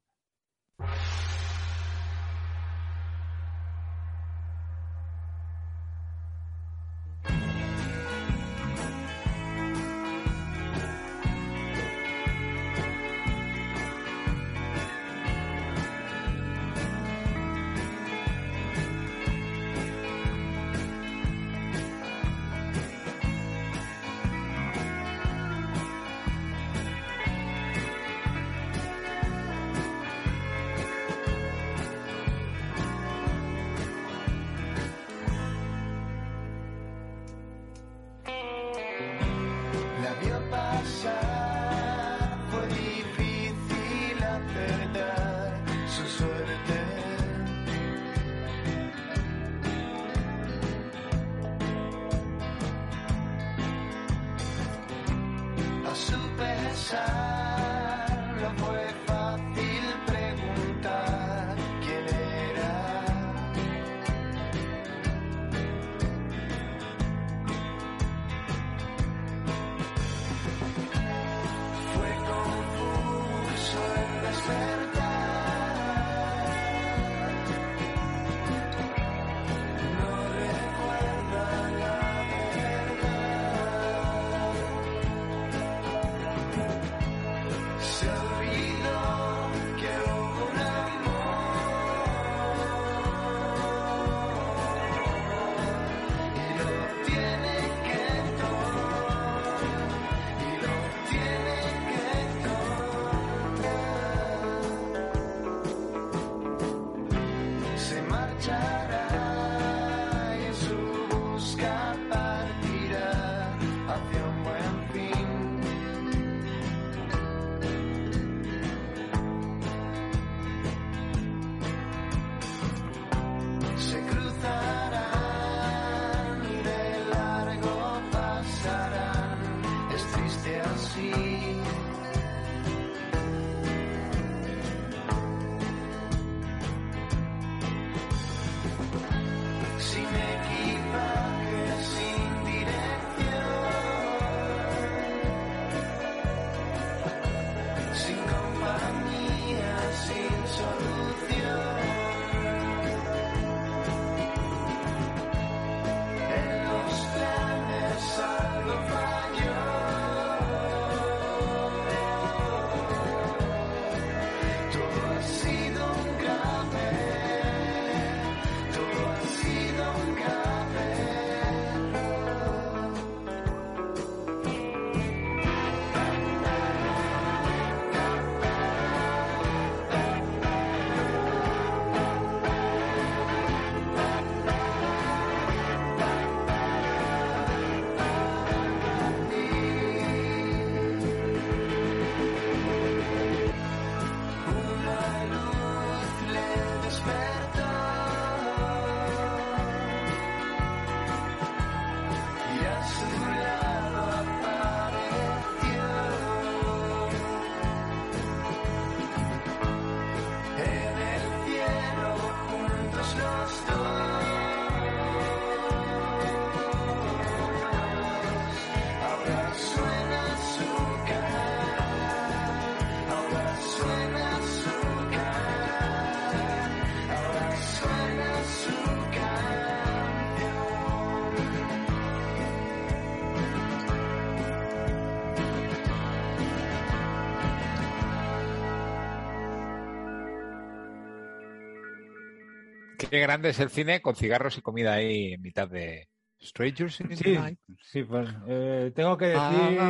D: Qué grande es el cine con cigarros y comida ahí en mitad de Strangers in the
F: Sí,
D: Night.
F: sí, pues eh, tengo que decir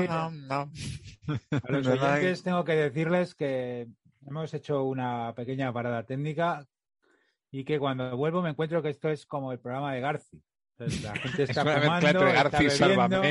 D: Ah, no.
F: a los
D: the
F: oyentes, tengo que decirles que hemos hecho una pequeña parada técnica y que cuando vuelvo me encuentro que esto es como el programa de Garci. Entonces, la gente
D: Es
F: está fumando,
D: entre
F: está bebiendo.